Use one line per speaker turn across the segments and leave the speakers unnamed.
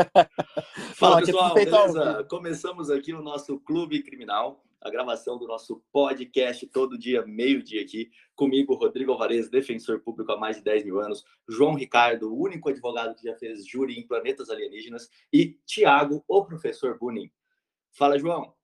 Fala pessoal, beleza? Começamos aqui o nosso Clube Criminal, a gravação do nosso podcast todo dia, meio-dia aqui. Comigo, Rodrigo Alvarez, defensor público há mais de 10 mil anos. João Ricardo, o único advogado que já fez júri em planetas alienígenas. E Tiago, o professor Bunin. Fala, João.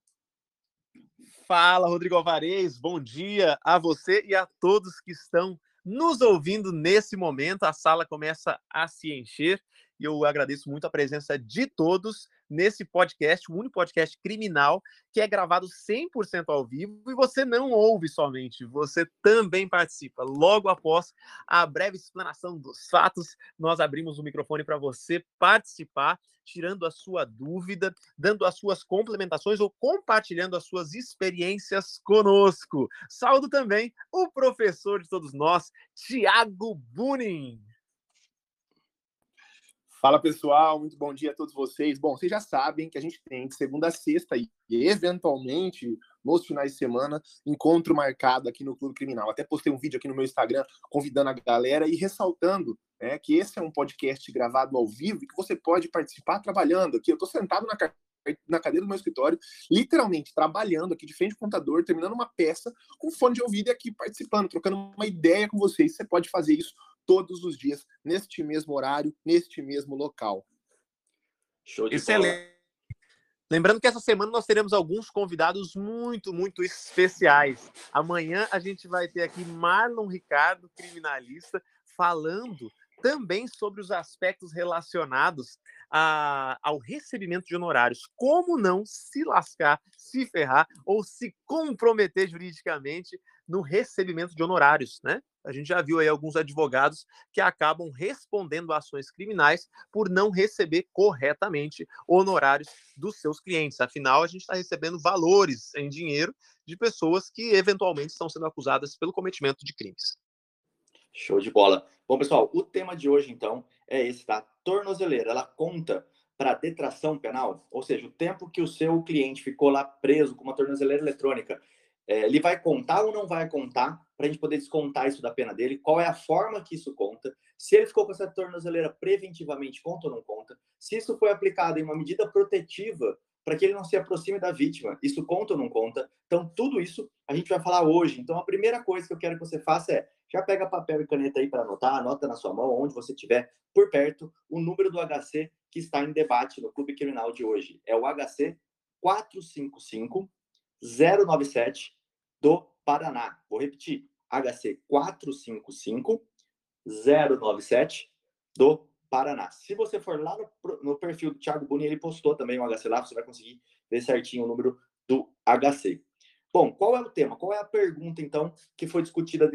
Fala, Rodrigo Alvarez. Bom dia a você e a todos que estão nos ouvindo nesse momento. A sala começa a se encher e eu agradeço muito a presença de todos nesse podcast, o único podcast criminal que é gravado 100% ao vivo e você não ouve somente, você também participa. Logo após a breve explanação dos fatos, nós abrimos o microfone para você participar, tirando a sua dúvida, dando as suas complementações ou compartilhando as suas experiências conosco. Saúdo também o professor de todos nós, Tiago Bunin.
Fala pessoal, muito bom dia a todos vocês. Bom, vocês já sabem que a gente tem de segunda a sexta e eventualmente nos finais de semana encontro marcado aqui no Clube Criminal. Até postei um vídeo aqui no meu Instagram convidando a galera e ressaltando né, que esse é um podcast gravado ao vivo e que você pode participar trabalhando aqui. Eu estou sentado na na cadeira do meu escritório, literalmente trabalhando aqui de frente ao computador, terminando uma peça com fone de ouvido e aqui participando, trocando uma ideia com vocês. Você pode fazer isso todos os dias, neste mesmo horário, neste mesmo local.
Show de Excelente. Bola. Lembrando que essa semana nós teremos alguns convidados muito, muito especiais. Amanhã a gente vai ter aqui Marlon Ricardo, criminalista, falando também sobre os aspectos relacionados a, ao recebimento de honorários. Como não se lascar, se ferrar ou se comprometer juridicamente no recebimento de honorários, né? A gente já viu aí alguns advogados que acabam respondendo ações criminais por não receber corretamente honorários dos seus clientes. Afinal, a gente está recebendo valores em dinheiro de pessoas que eventualmente estão sendo acusadas pelo cometimento de crimes.
Show de bola. Bom, pessoal, o tema de hoje, então, é esse, tá? Tornozeleira, ela conta para detração penal, ou seja, o tempo que o seu cliente ficou lá preso com uma tornozeleira eletrônica é, ele vai contar ou não vai contar para a gente poder descontar isso da pena dele? Qual é a forma que isso conta? Se ele ficou com essa tornozeleira preventivamente, conta ou não conta? Se isso foi aplicado em uma medida protetiva para que ele não se aproxime da vítima, isso conta ou não conta? Então, tudo isso a gente vai falar hoje. Então, a primeira coisa que eu quero que você faça é já pega papel e caneta aí para anotar, anota na sua mão, onde você estiver por perto, o número do HC que está em debate no Clube Criminal de hoje. É o HC 455 097 do Paraná. Vou repetir: HC 455 097 do Paraná. Se você for lá no, no perfil do Thiago Buni, ele postou também o HC lá, você vai conseguir ver certinho o número do HC. Bom, qual é o tema? Qual é a pergunta, então, que foi discutida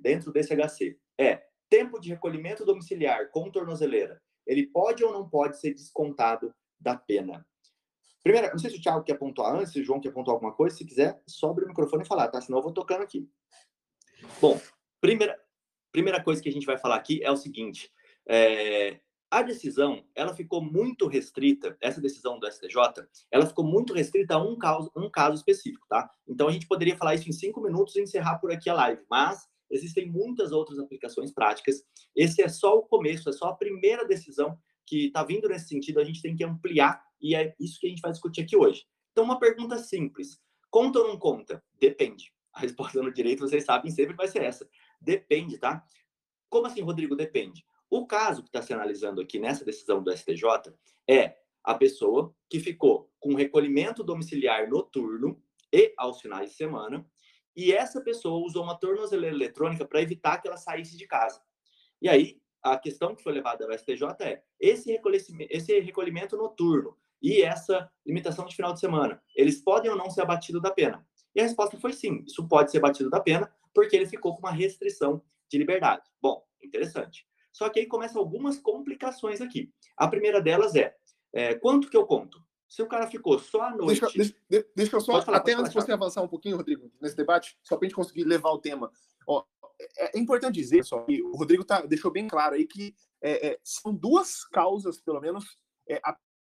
dentro desse HC? É, tempo de recolhimento domiciliar com tornozeleira, ele pode ou não pode ser descontado da pena? Primeiro, não sei se o Thiago quer pontuar antes, se o João quer pontuar alguma coisa. Se quiser, sobre o microfone e falar, tá? Senão eu vou tocando aqui. Bom, primeira, primeira coisa que a gente vai falar aqui é o seguinte. É, a decisão, ela ficou muito restrita, essa decisão do STJ, ela ficou muito restrita a um caso, um caso específico, tá? Então, a gente poderia falar isso em cinco minutos e encerrar por aqui a live, mas existem muitas outras aplicações práticas. Esse é só o começo, é só a primeira decisão que está vindo nesse sentido, a gente tem que ampliar e é isso que a gente vai discutir aqui hoje. Então, uma pergunta simples: conta ou não conta? Depende. A resposta no direito, vocês sabem, sempre vai ser essa. Depende, tá? Como assim, Rodrigo? Depende. O caso que está se analisando aqui nessa decisão do STJ é a pessoa que ficou com recolhimento domiciliar noturno e aos finais de semana, e essa pessoa usou uma tornozeleira eletrônica para evitar que ela saísse de casa. E aí, a questão que foi levada ao STJ é esse recolhimento, esse recolhimento noturno e essa limitação de final de semana, eles podem ou não ser abatidos da pena? E a resposta foi sim, isso pode ser batido da pena, porque ele ficou com uma restrição de liberdade. Bom, interessante. Só que aí começam algumas complicações aqui. A primeira delas é, é quanto que eu conto? Se o cara ficou só à noite.
Deixa, deixa, deixa eu só, falar, até antes de você avançar um pouquinho, Rodrigo, nesse debate, só para a gente conseguir levar o tema. Ó, é, é importante dizer, só que o Rodrigo tá, deixou bem claro aí que é, é, são duas causas, pelo menos, é,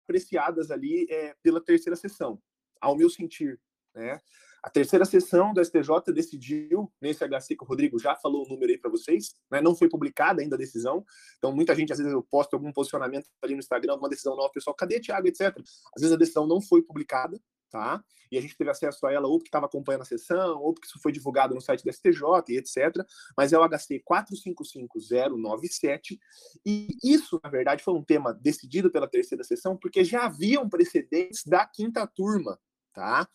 apreciadas ali é, pela terceira sessão, ao meu sentir. Né? A terceira sessão do STJ decidiu, nesse HC que o Rodrigo já falou o número aí para vocês, né? não foi publicada ainda a decisão, então muita gente, às vezes eu posto algum posicionamento ali no Instagram, alguma decisão nova, pessoal, cadê Thiago, etc. Às vezes a decisão não foi publicada, tá? E a gente teve acesso a ela ou porque estava acompanhando a sessão, ou porque isso foi divulgado no site da STJ e etc. Mas é o HC 455097. E isso, na verdade, foi um tema decidido pela terceira sessão, porque já haviam precedentes da quinta turma, tá?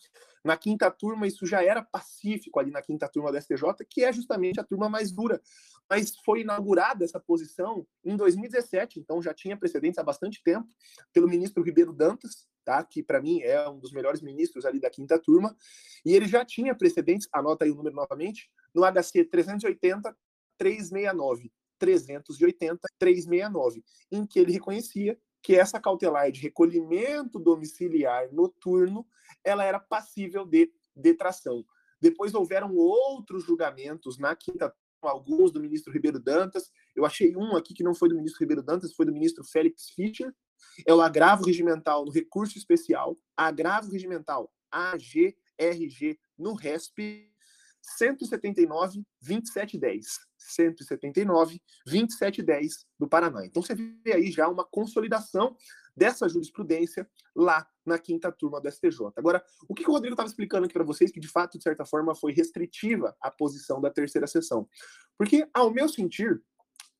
Na quinta turma, isso já era pacífico ali na quinta turma da STJ, que é justamente a turma mais dura. Mas foi inaugurada essa posição em 2017, então já tinha precedentes há bastante tempo, pelo ministro Ribeiro Dantas, tá? que para mim é um dos melhores ministros ali da quinta turma, e ele já tinha precedentes, anota aí o número novamente, no HC 380 369. 380 369, em que ele reconhecia que essa cautelar de recolhimento domiciliar noturno ela era passível de detração. Depois houveram outros julgamentos na quinta alguns do ministro Ribeiro Dantas. Eu achei um aqui que não foi do ministro Ribeiro Dantas, foi do ministro Félix Fischer. É o agravo regimental no recurso especial, agravo regimental AGRG no RESP 179 2710. 179 2710 do Paraná. Então você vê aí já uma consolidação dessa jurisprudência lá na quinta turma do STJ. Agora, o que, o Rodrigo estava explicando aqui para vocês, que de fato, de certa forma, foi restritiva a posição da terceira sessão. Porque, ao meu sentir,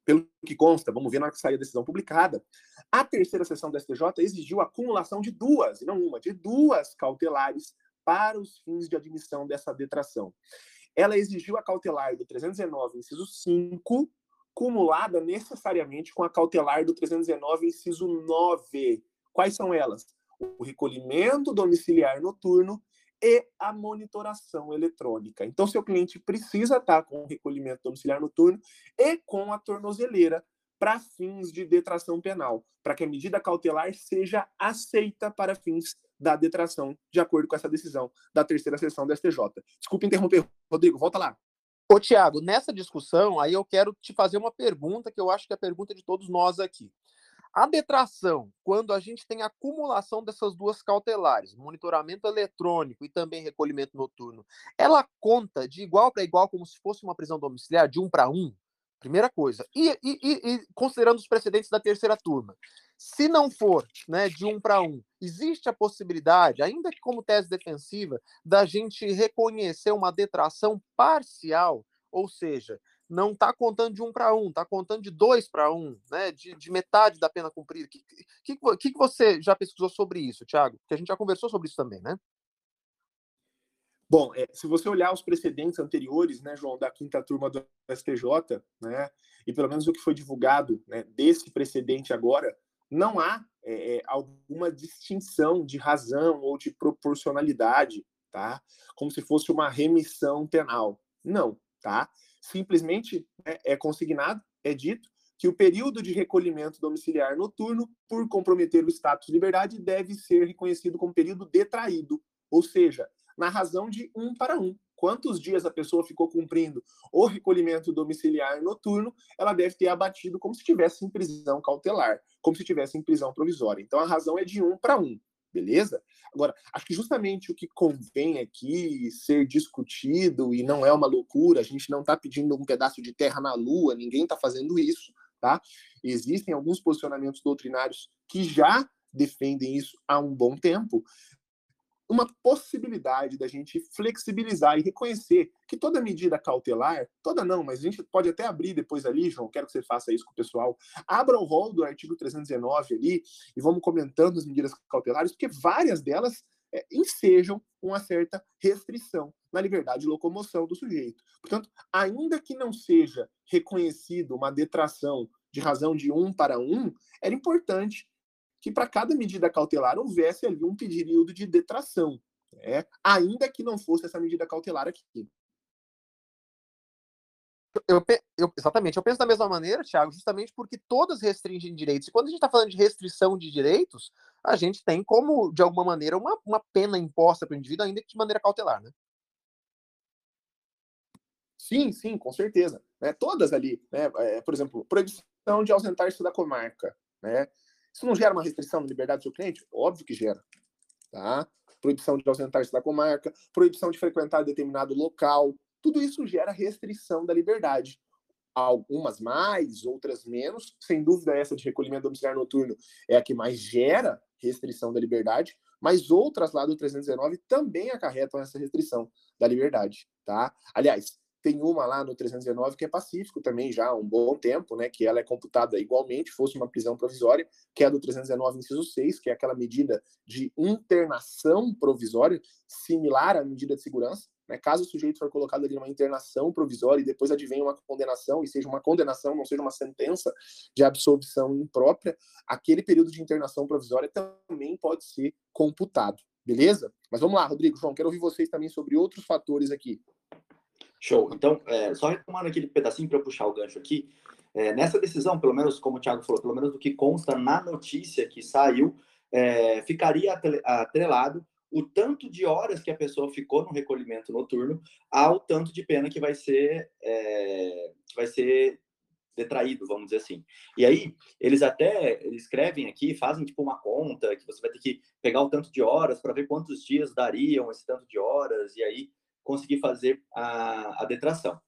pelo que consta, vamos ver na hora que sair a decisão publicada, a terceira sessão do STJ exigiu a acumulação de duas, e não uma, de duas cautelares para os fins de admissão dessa detração. Ela exigiu a cautelar do 319, inciso 5, cumulada necessariamente com a cautelar do 319, inciso 9. Quais são elas? O recolhimento domiciliar noturno e a monitoração eletrônica. Então, seu cliente precisa estar com o recolhimento domiciliar noturno e com a tornozeleira para fins de detração penal, para que a medida cautelar seja aceita para fins da detração, de acordo com essa decisão da terceira sessão da STJ. Desculpe interromper, Rodrigo, volta lá.
Ô, Tiago, nessa discussão, aí eu quero te fazer uma pergunta que eu acho que é a pergunta de todos nós aqui. A detração, quando a gente tem acumulação dessas duas cautelares, monitoramento eletrônico e também recolhimento noturno, ela conta de igual para igual como se fosse uma prisão domiciliar, de um para um? Primeira coisa. E, e, e, considerando os precedentes da terceira turma, se não for né, de um para um, existe a possibilidade, ainda que como tese defensiva, da gente reconhecer uma detração parcial, ou seja, não está contando de um para um, está contando de dois para um, né, de, de, metade da pena cumprida. O que, que, que, você já pesquisou sobre isso, Thiago? Que a gente já conversou sobre isso também, né?
Bom, é, se você olhar os precedentes anteriores, né, João, da quinta turma do STJ, né, e pelo menos o que foi divulgado né, desse precedente agora, não há é, alguma distinção de razão ou de proporcionalidade, tá? Como se fosse uma remissão penal. Não, tá? Simplesmente né, é consignado, é dito que o período de recolhimento domiciliar noturno, por comprometer o status de liberdade, deve ser reconhecido como período detraído, ou seja, na razão de um para um. Quantos dias a pessoa ficou cumprindo o recolhimento domiciliar noturno, ela deve ter abatido como se estivesse em prisão cautelar, como se estivesse em prisão provisória. Então a razão é de um para um, beleza? Agora, acho que justamente o que convém aqui ser discutido, e não é uma loucura, a gente não está pedindo um pedaço de terra na lua, ninguém está fazendo isso, tá? Existem alguns posicionamentos doutrinários que já defendem isso há um bom tempo, uma possibilidade da gente flexibilizar e reconhecer que toda medida cautelar, toda não, mas a gente pode até abrir depois ali, João, quero que você faça isso com o pessoal, abra o rol do artigo 319 ali e vamos comentando as medidas cautelares, porque várias delas é, ensejam uma certa restrição na liberdade de locomoção do sujeito. Portanto, ainda que não seja reconhecido uma detração de razão de um para um, era importante que para cada medida cautelar houvesse ali um período de detração, né? ainda que não fosse essa medida cautelar aqui.
Eu, eu, exatamente, eu penso da mesma maneira, Thiago, justamente porque todas restringem direitos. E quando a gente está falando de restrição de direitos, a gente tem como, de alguma maneira, uma, uma pena imposta para o indivíduo, ainda que de maneira cautelar, né?
Sim, sim, com certeza. Né? Todas ali, né? É, por exemplo, proibição de ausentar-se da comarca, né? Isso não gera uma restrição na liberdade do seu cliente? Óbvio que gera. Tá? proibição de ausentar-se da comarca, proibição de frequentar determinado local. Tudo isso gera restrição da liberdade. Algumas mais, outras menos. Sem dúvida, essa de recolhimento domiciliar noturno é a que mais gera restrição da liberdade, mas outras lá do 319 também acarretam essa restrição da liberdade, tá? Aliás, tem uma lá no 319 que é pacífico também já há um bom tempo, né, que ela é computada igualmente, fosse uma prisão provisória, que é a do 319 inciso 6, que é aquela medida de internação provisória, similar à medida de segurança, né, caso o sujeito for colocado ali numa internação provisória e depois advenha uma condenação, e seja uma condenação, não seja uma sentença de absolvição imprópria, aquele período de internação provisória também pode ser computado, beleza? Mas vamos lá, Rodrigo, João, quero ouvir vocês também sobre outros fatores aqui.
Show. Então, é, só retomando aquele pedacinho para eu puxar o gancho aqui, é, nessa decisão, pelo menos como o Thiago falou, pelo menos do que consta na notícia que saiu, é, ficaria atrelado o tanto de horas que a pessoa ficou no recolhimento noturno ao tanto de pena que vai ser é, que vai ser detraído, vamos dizer assim. E aí, eles até eles escrevem aqui, fazem tipo uma conta, que você vai ter que pegar o tanto de horas para ver quantos dias dariam esse tanto de horas, e aí conseguir fazer a, a detração.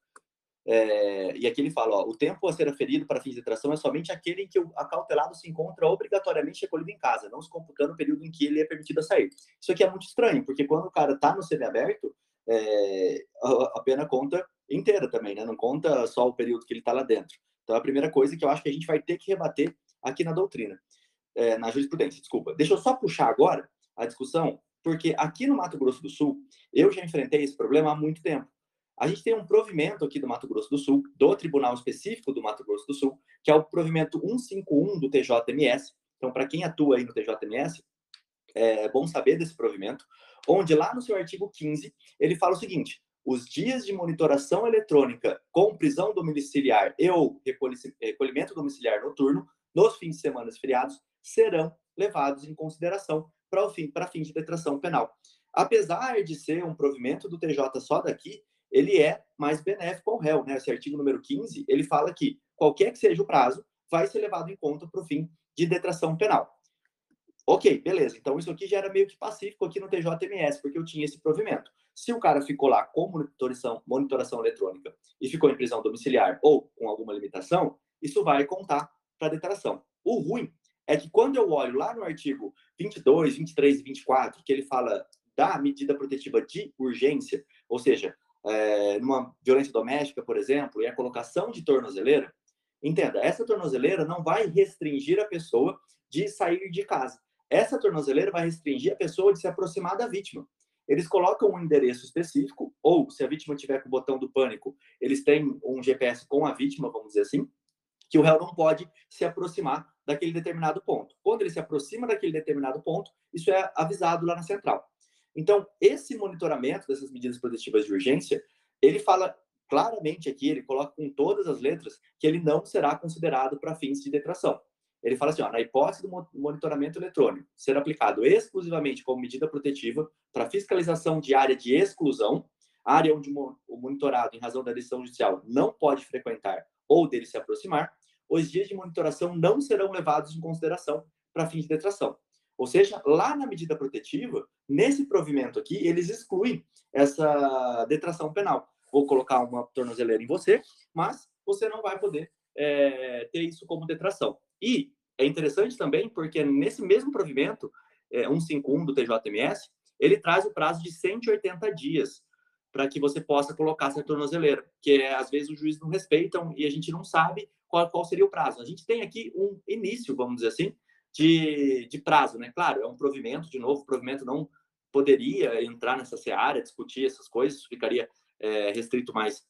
É, e aqui ele fala, ó, o tempo a ser aferido para fins de detração é somente aquele em que o acautelado se encontra obrigatoriamente recolhido em casa, não se computando o período em que ele é permitido a sair. Isso aqui é muito estranho, porque quando o cara está no semiaberto, é, a, pena conta inteira também, né? Não conta só o período que ele está lá dentro. Então, é a primeira coisa que eu acho que a gente vai ter que rebater aqui na doutrina, é, na jurisprudência, desculpa. Deixa eu só puxar agora a discussão porque aqui no Mato Grosso do Sul, eu já enfrentei esse problema há muito tempo. A gente tem um provimento aqui do Mato Grosso do Sul, do Tribunal Específico do Mato Grosso do Sul, que é o provimento 151 do TJMS. Então, para quem atua aí no TJMS, é bom saber desse provimento, onde lá no seu artigo 15, ele fala o seguinte: os dias de monitoração eletrônica com prisão domiciliar e ou recolhimento domiciliar noturno nos fins de semana e feriados serão levados em consideração para fim, para fins de detração penal. Apesar de ser um provimento do TJ só daqui, ele é mais benéfico ao réu, né? Esse artigo número 15, ele fala que qualquer que seja o prazo, vai ser levado em conta para o fim de detração penal. Ok, beleza. Então isso aqui já era meio que pacífico aqui no TJMS, porque eu tinha esse provimento. Se o cara ficou lá com monitoração, monitoração eletrônica e ficou em prisão domiciliar ou com alguma limitação, isso vai contar para detração. O ruim é que quando eu olho lá no artigo 22, 23 e 24, que ele fala da medida protetiva de urgência, ou seja, é, numa violência doméstica, por exemplo, e a colocação de tornozeleira, entenda, essa tornozeleira não vai restringir a pessoa de sair de casa. Essa tornozeleira vai restringir a pessoa de se aproximar da vítima. Eles colocam um endereço específico, ou se a vítima tiver com o botão do pânico, eles têm um GPS com a vítima, vamos dizer assim, que o réu não pode se aproximar daquele determinado ponto. Quando ele se aproxima daquele determinado ponto, isso é avisado lá na central. Então, esse monitoramento dessas medidas protetivas de urgência, ele fala claramente aqui, ele coloca com todas as letras, que ele não será considerado para fins de detração. Ele fala assim, ó, na hipótese do monitoramento eletrônico ser aplicado exclusivamente como medida protetiva para fiscalização de área de exclusão, área onde o monitorado, em razão da decisão judicial, não pode frequentar ou dele se aproximar, os dias de monitoração não serão levados em consideração para fins de detração. Ou seja, lá na medida protetiva, nesse provimento aqui, eles excluem essa detração penal. Vou colocar uma tornozeleira em você, mas você não vai poder é, ter isso como detração. E é interessante também porque nesse mesmo provimento, é, 151 do TJMS, ele traz o prazo de 180 dias para que você possa colocar essa tornozeleira, que às vezes os juízes não respeitam e a gente não sabe qual, qual seria o prazo. A gente tem aqui um início, vamos dizer assim, de, de prazo, né? Claro, é um provimento, de novo, o provimento não poderia entrar nessa seara, discutir essas coisas, ficaria é, restrito mais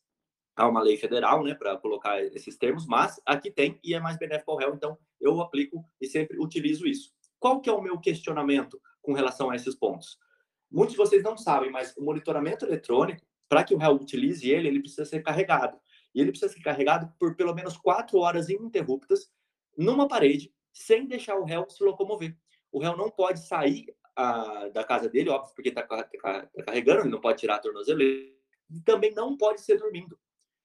a uma lei federal, né, para colocar esses termos, mas aqui tem e é mais benéfico ao réu, então eu aplico e sempre utilizo isso. Qual que é o meu questionamento com relação a esses pontos? Muitos de vocês não sabem, mas o monitoramento eletrônico, para que o réu utilize ele, ele precisa ser carregado. E ele precisa ser carregado por pelo menos quatro horas ininterruptas numa parede, sem deixar o réu se locomover. O réu não pode sair a, da casa dele, óbvio, porque está tá, tá carregando, ele não pode tirar a tornozeleira. E também não pode ser dormindo.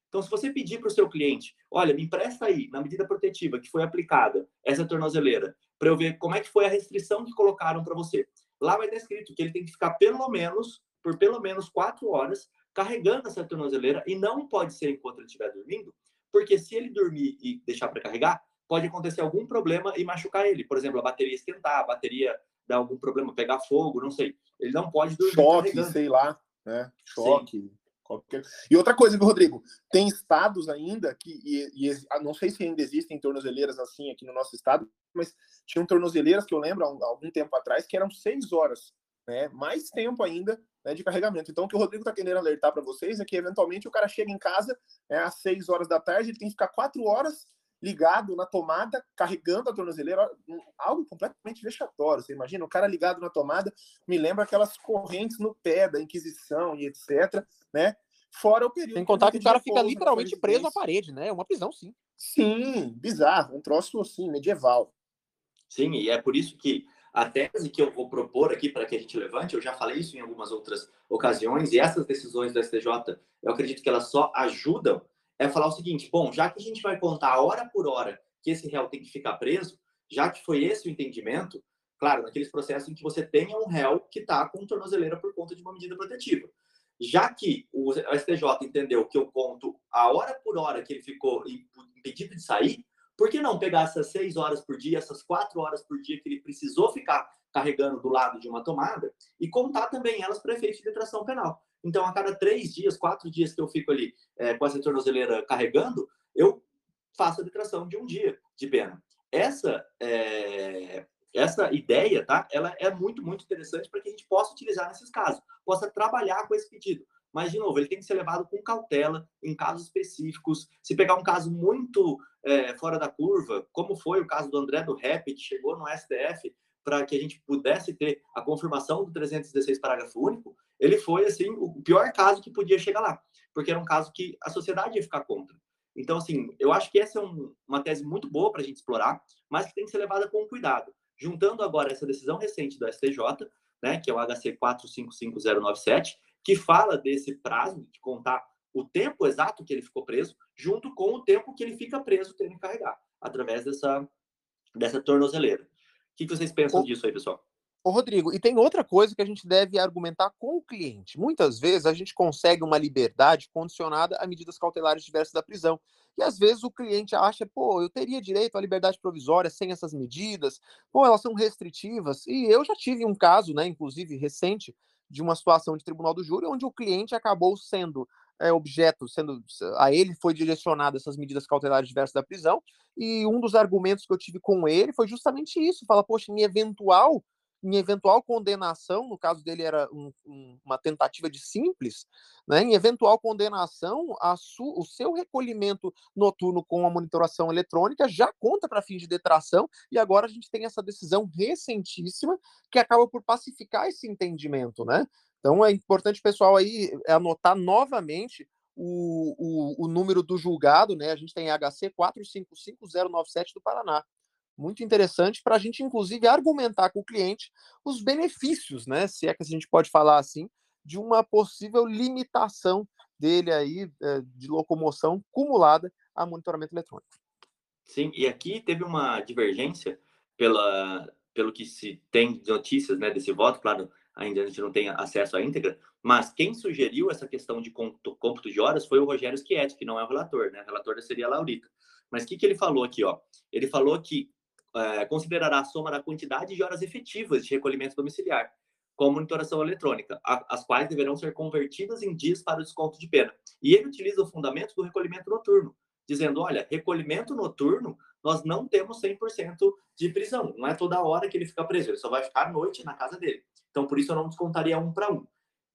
Então, se você pedir para o seu cliente, olha, me empresta aí, na medida protetiva que foi aplicada essa tornozeleira, para eu ver como é que foi a restrição que colocaram para você. Lá vai estar escrito que ele tem que ficar pelo menos, por pelo menos quatro horas, carregando essa tornozeleira e não pode ser enquanto ele estiver dormindo, porque se ele dormir e deixar para carregar, pode acontecer algum problema e machucar ele. Por exemplo, a bateria esquentar, a bateria dar algum problema, pegar fogo, não sei. Ele não pode dormir
Choque, carregando. sei lá, né? Choque. Sim. Qualquer... E outra coisa, Rodrigo, tem estados ainda que, e, e, ah, não sei se ainda existem tornozeleiras assim aqui no nosso estado, mas tinham tornozeleiras que eu lembro há algum tempo atrás que eram seis horas, né? Mais tempo ainda né, de carregamento. Então, o que o Rodrigo está querendo alertar para vocês é que, eventualmente, o cara chega em casa é, às seis horas da tarde, ele tem que ficar quatro horas ligado na tomada, carregando a tornozeleira, algo completamente vexatório. Você imagina, o cara ligado na tomada, me lembra aquelas correntes no pé da Inquisição e etc, né? Fora o período.
Sem contar que o cara fica literalmente preso à parede, né? É uma prisão, sim.
Sim, bizarro, um troço assim, medieval.
Sim, e é por isso que a tese que eu vou propor aqui para que a gente levante, eu já falei isso em algumas outras ocasiões, e essas decisões do STJ, eu acredito que elas só ajudam é falar o seguinte: bom, já que a gente vai contar hora por hora que esse réu tem que ficar preso, já que foi esse o entendimento, claro, naqueles processos em que você tenha um réu que está com tornozeleira por conta de uma medida protetiva. Já que o STJ entendeu que eu conto a hora por hora que ele ficou impedido de sair, por que não pegar essas seis horas por dia, essas quatro horas por dia que ele precisou ficar carregando do lado de uma tomada e contar também elas para efeito de detração penal? Então, a cada três dias, quatro dias que eu fico ali é, com essa tornozeleira carregando, eu faço a detração de um dia de pena. Essa, é, essa ideia, tá? Ela é muito, muito interessante para que a gente possa utilizar nesses casos, possa trabalhar com esse pedido. Mas, de novo, ele tem que ser levado com cautela em casos específicos. Se pegar um caso muito é, fora da curva, como foi o caso do André do Rap, que chegou no STF para que a gente pudesse ter a confirmação do 316 parágrafo único, ele foi assim o pior caso que podia chegar lá, porque era um caso que a sociedade ia ficar contra. Então, assim, eu acho que essa é um, uma tese muito boa para a gente explorar, mas que tem que ser levada com cuidado. Juntando agora essa decisão recente do STJ, né, que é o HC 455097, que fala desse prazo de contar o tempo exato que ele ficou preso, junto com o tempo que ele fica preso tendo que carregar, através dessa, dessa tornozeleira. O que, que vocês pensam disso aí, pessoal?
Ô, Rodrigo, e tem outra coisa que a gente deve argumentar com o cliente. Muitas vezes a gente consegue uma liberdade condicionada a medidas cautelares diversas da prisão. E às vezes o cliente acha, pô, eu teria direito à liberdade provisória sem essas medidas, pô, elas são restritivas. E eu já tive um caso, né, inclusive recente, de uma situação de tribunal do júri, onde o cliente acabou sendo é, objeto, sendo a ele foi direcionado essas medidas cautelares diversas da prisão, e um dos argumentos que eu tive com ele foi justamente isso, fala, poxa, em eventual em eventual condenação, no caso dele era um, um, uma tentativa de simples, né, em eventual condenação, su, o seu recolhimento noturno com a monitoração eletrônica já conta para fins de detração, e agora a gente tem essa decisão recentíssima que acaba por pacificar esse entendimento. Né? Então é importante, pessoal, aí anotar novamente o, o, o número do julgado, né? A gente tem HC 455097 do Paraná muito interessante para a gente, inclusive, argumentar com o cliente os benefícios, né? Se é que a gente pode falar assim, de uma possível limitação dele aí eh, de locomoção cumulada a monitoramento eletrônico.
Sim, e aqui teve uma divergência pela, pelo que se tem de notícias né, desse voto, claro, ainda a gente não tem acesso à íntegra, mas quem sugeriu essa questão de cômputo de horas foi o Rogério Schietti, que não é o relator, né? A relatora seria a Laurita. Mas o que, que ele falou aqui, ó? Ele falou que é, considerará a soma da quantidade de horas efetivas de recolhimento domiciliar com monitoração eletrônica, a, as quais deverão ser convertidas em dias para o desconto de pena. E ele utiliza o fundamento do recolhimento noturno, dizendo, olha, recolhimento noturno, nós não temos 100% de prisão, não é toda hora que ele fica preso, ele só vai ficar à noite na casa dele. Então, por isso eu não descontaria um para um.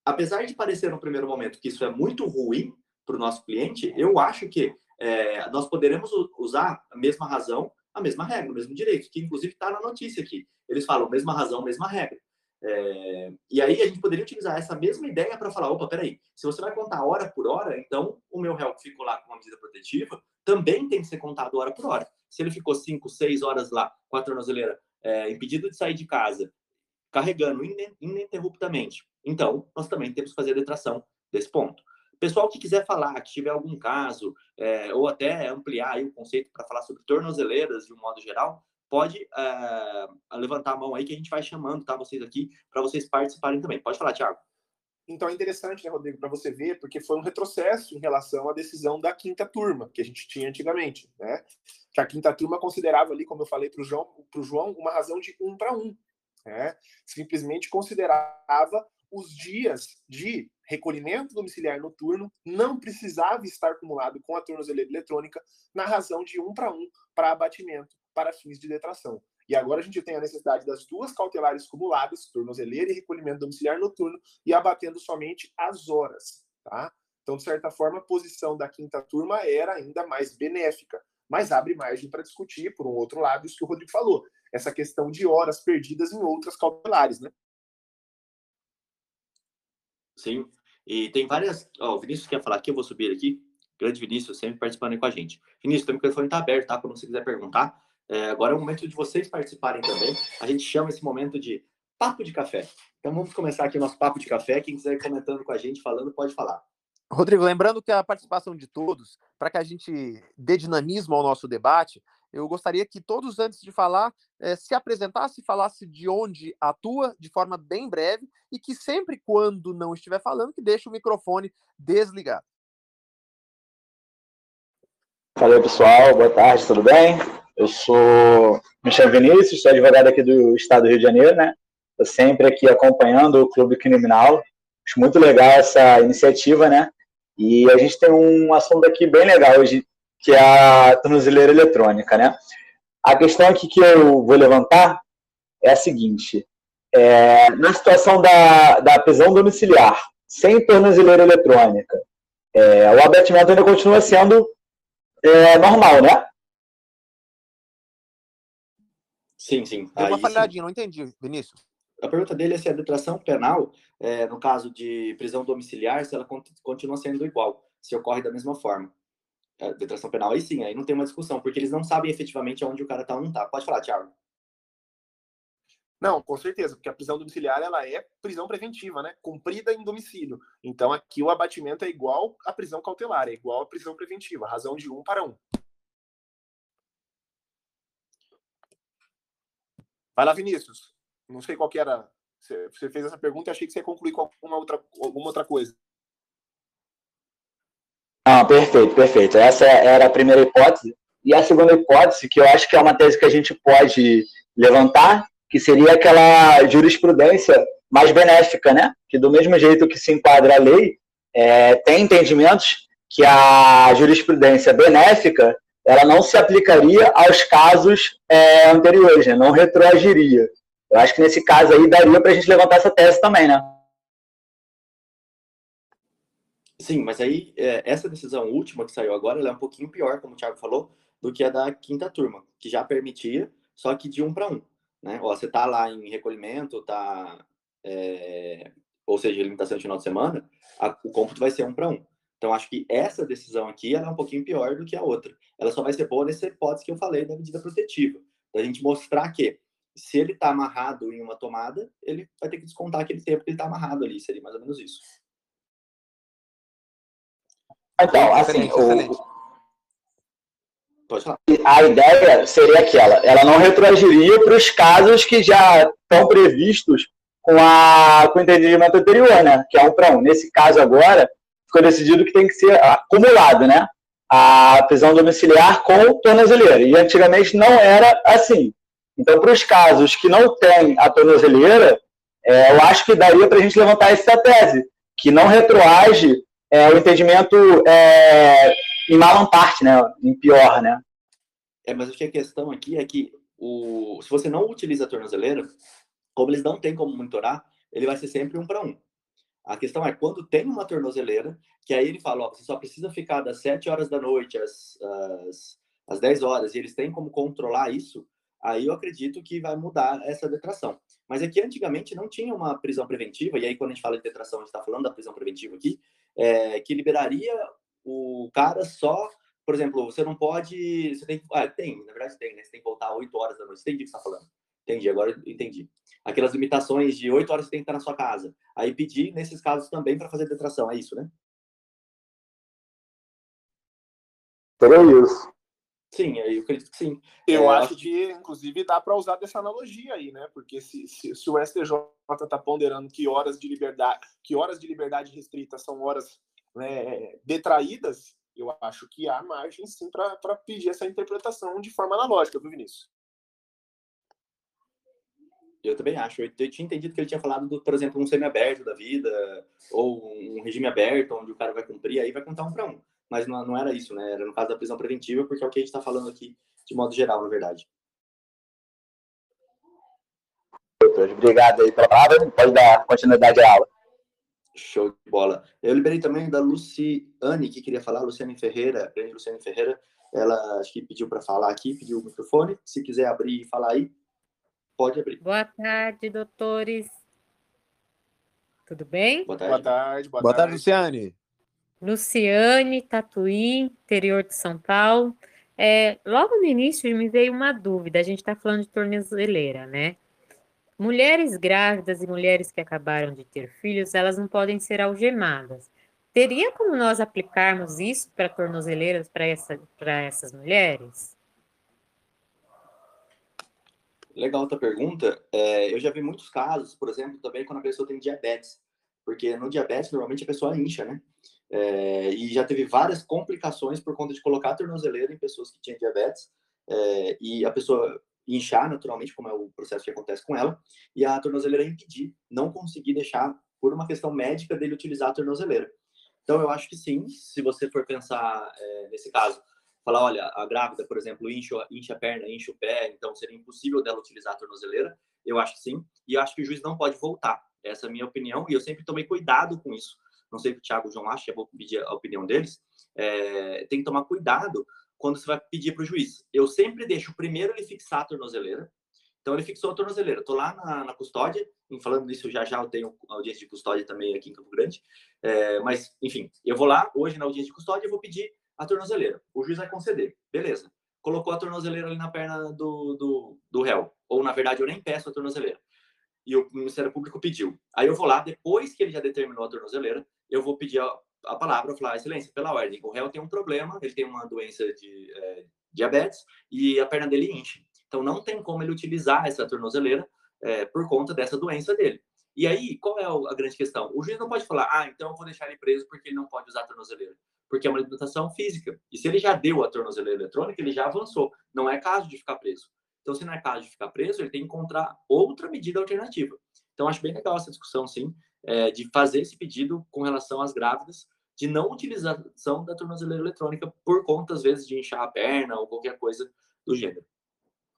Apesar de parecer no primeiro momento que isso é muito ruim para o nosso cliente, eu acho que é, nós poderemos usar a mesma razão a mesma regra, o mesmo direito, que inclusive está na notícia aqui. Eles falam mesma razão, mesma regra. É... E aí a gente poderia utilizar essa mesma ideia para falar, opa, peraí, se você vai contar hora por hora, então o meu réu que ficou lá com uma medida protetiva também tem que ser contado hora por hora. Se ele ficou cinco, seis horas lá com a tornozeleira é, impedido de sair de casa, carregando ininterruptamente, então nós também temos que fazer a detração desse ponto. Pessoal que quiser falar, que tiver algum caso, é, ou até ampliar o conceito para falar sobre tornozeleiras de um modo geral, pode uh, levantar a mão aí que a gente vai chamando, tá? Vocês aqui, para vocês participarem também. Pode falar, Thiago.
Então é interessante, né, Rodrigo, para você ver, porque foi um retrocesso em relação à decisão da quinta turma, que a gente tinha antigamente, né? Que a quinta turma considerava ali, como eu falei para o João, João, uma razão de um para um. Né? Simplesmente considerava os dias de recolhimento domiciliar noturno não precisava estar acumulado com a tornozeleira eletrônica na razão de um para um para abatimento para fins de detração. E agora a gente tem a necessidade das duas cautelares cumuladas, tornozeleira e recolhimento domiciliar noturno, e abatendo somente as horas. Tá? Então, de certa forma, a posição da quinta turma era ainda mais benéfica, mas abre margem para discutir, por um outro lado, isso que o Rodrigo falou, essa questão de horas perdidas em outras cautelares, né?
Sim, e tem várias. Ó, o Vinícius quer falar aqui, eu vou subir aqui. Grande Vinícius, sempre participando com a gente. Vinícius, o microfone está aberto, tá? Quando você quiser perguntar. É, agora é o momento de vocês participarem também. A gente chama esse momento de papo de café. Então vamos começar aqui o nosso papo de café. Quem quiser comentando com a gente, falando, pode falar.
Rodrigo, lembrando que a participação de todos, para que a gente dê dinamismo ao nosso debate, eu gostaria que todos, antes de falar, eh, se apresentasse, falasse de onde atua, de forma bem breve, e que sempre quando não estiver falando, que deixe o microfone desligado.
Fala pessoal, boa tarde, tudo bem? Eu sou Michel Vinícius, sou advogado aqui do estado do Rio de Janeiro, né? Estou sempre aqui acompanhando o Clube Criminal. Acho muito legal essa iniciativa, né? E a gente tem um assunto aqui bem legal hoje, que é a tornozeleira eletrônica, né? A questão aqui que eu vou levantar é a seguinte: é, na situação da, da prisão domiciliar, sem tornozeleira eletrônica, é, o abatimento ainda continua sendo é, normal, né?
Sim, sim.
Deu uma falhadinha, não entendi, Vinícius.
A pergunta dele é se a detração penal, é, no caso de prisão domiciliar, se ela continua sendo igual, se ocorre da mesma forma. A detração penal, aí sim, aí não tem uma discussão, porque eles não sabem efetivamente onde o cara tá ou não tá. Pode falar, Thiago.
Não, com certeza, porque a prisão domiciliar ela é prisão preventiva, né? Cumprida em domicílio. Então aqui o abatimento é igual à prisão cautelar, é igual à prisão preventiva, razão de um para um. Vai lá, Vinícius. Não sei qual que era. Você fez essa pergunta e achei que você ia concluir com alguma outra, alguma outra coisa.
Ah, perfeito, perfeito. Essa era a primeira hipótese. E a segunda hipótese, que eu acho que é uma tese que a gente pode levantar, que seria aquela jurisprudência mais benéfica, né? Que do mesmo jeito que se enquadra a lei, é, tem entendimentos que a jurisprudência benéfica ela não se aplicaria aos casos é, anteriores, né? não retroagiria. Eu acho que nesse caso aí daria para a gente levantar essa tese também, né?
Sim, mas aí é, essa decisão última que saiu agora é um pouquinho pior, como o Thiago falou, do que a da quinta turma, que já permitia, só que de um para um. Né? Ó, você tá lá em recolhimento, tá, é, ou seja, limitação de final de semana, a, o cômputo vai ser um para um. Então, acho que essa decisão aqui ela é um pouquinho pior do que a outra. Ela só vai ser boa nessa hipótese que eu falei da medida protetiva. Da gente mostrar que, se ele está amarrado em uma tomada, ele vai ter que descontar aquele tempo que ele está amarrado ali. Seria mais ou menos isso.
Então, assim, o... A ideia seria aquela: ela não retroagiria para os casos que já estão previstos com, a, com o entendimento anterior, né? Que é um para um. Nesse caso agora, ficou decidido que tem que ser acumulado, né? A prisão domiciliar com tornozeleira. E antigamente não era assim. Então, para os casos que não tem a tornozeleira, é, eu acho que daria para a gente levantar essa tese, que não retroage é, o entendimento é, em mal parte, né? Em pior, né?
É, mas a questão aqui é que o, se você não utiliza a tornozeleira, como eles não têm como monitorar, ele vai ser sempre um para um. A questão é quando tem uma tornozeleira, que aí ele fala, ó, você só precisa ficar das 7 horas da noite às, às, às 10 horas, e eles têm como controlar isso, aí eu acredito que vai mudar essa detração. Mas é que antigamente não tinha uma prisão preventiva, e aí quando a gente fala de detração, a gente está falando da prisão preventiva aqui, é, que liberaria o cara só, por exemplo, você não pode, você tem, ah, tem, na verdade tem, né? Você tem que voltar 8 horas da noite, entendi o que você está falando. Entendi, agora entendi aquelas limitações de oito horas você tem que estar na sua casa. Aí pedir, nesses casos, também para fazer detração, é isso, né?
Seria isso.
Sim, eu acredito que sim.
Eu é, acho que, inclusive, dá para usar dessa analogia aí, né? Porque se, se, se o STJ está ponderando que horas de liberdade, que horas de liberdade restrita são horas né, detraídas, eu acho que há margem sim para pedir essa interpretação de forma analógica, viu, Vinícius?
Eu também acho. Eu, tinha entendido que ele tinha falado, do, por exemplo, um semi-aberto da vida, ou um regime aberto, onde o cara vai cumprir, aí vai contar um para um mas não, não era isso, né? Era no caso da prisão preventiva, porque é o que a gente está falando aqui de modo geral, na verdade.
Obrigado aí pela palavra. Pode dar continuidade à aula.
Show de bola. Eu liberei também da Luciane, que queria falar, Luciane Ferreira, grande Luciane Ferreira. Ela acho que pediu para falar aqui, pediu o microfone. Se quiser abrir e falar aí, pode abrir.
Boa tarde, doutores. Tudo bem?
Boa tarde. Boa tarde,
boa, boa tarde. tarde Luciane.
Luciane, Tatuí, interior de São Paulo. É, logo no início me veio uma dúvida, a gente está falando de tornozeleira, né? Mulheres grávidas e mulheres que acabaram de ter filhos, elas não podem ser algemadas. Teria como nós aplicarmos isso para tornozeleiras para essa, essas mulheres?
Legal a tua pergunta. É, eu já vi muitos casos, por exemplo, também quando a pessoa tem diabetes. Porque no diabetes, normalmente a pessoa incha, né? É, e já teve várias complicações por conta de colocar a tornozeleira em pessoas que tinham diabetes é, e a pessoa inchar naturalmente, como é o processo que acontece com ela, e a tornozeleira impedir, não conseguir deixar, por uma questão médica, dele utilizar a tornozeleira. Então, eu acho que sim, se você for pensar é, nesse caso, falar, olha, a grávida, por exemplo, incha, incha a perna, incha o pé, então seria impossível dela utilizar a tornozeleira, eu acho que sim, e eu acho que o juiz não pode voltar. Essa é a minha opinião, e eu sempre tomei cuidado com isso não sei o que o Thiago e o João acham, vou pedir a opinião deles, é, tem que tomar cuidado quando você vai pedir para o juiz. Eu sempre deixo primeiro ele fixar a tornozeleira, então ele fixou a tornozeleira. Estou lá na, na, custódia, e falando nisso já já eu tenho audiência de custódia também aqui em Campo Grande, é, mas enfim, eu vou lá hoje na audiência de custódia e vou pedir a tornozeleira. O juiz vai conceder, beleza. Colocou a tornozeleira ali na perna do, do, do réu, ou na verdade eu nem peço a tornozeleira e o Ministério Público pediu. Aí eu vou lá, depois que ele já determinou a tornozeleira, eu vou pedir a, a palavra, falar, excelência, pela ordem, o réu tem um problema, ele tem uma doença de é, diabetes e a perna dele enche. Então não tem como ele utilizar essa tornozeleira é, por conta dessa doença dele. E aí, qual é a grande questão? O juiz não pode falar, ah, então eu vou deixar ele preso porque ele não pode usar a tornozeleira. Porque é uma limitação física. E se ele já deu a tornozeleira eletrônica, ele já avançou. Não é caso de ficar preso. Então, se caso de ficar preso, ele tem que encontrar outra medida alternativa. Então, acho bem legal essa discussão, sim, é, de fazer esse pedido com relação às grávidas, de não utilização da tornozeleira eletrônica por conta, às vezes, de inchar a perna ou qualquer coisa do gênero.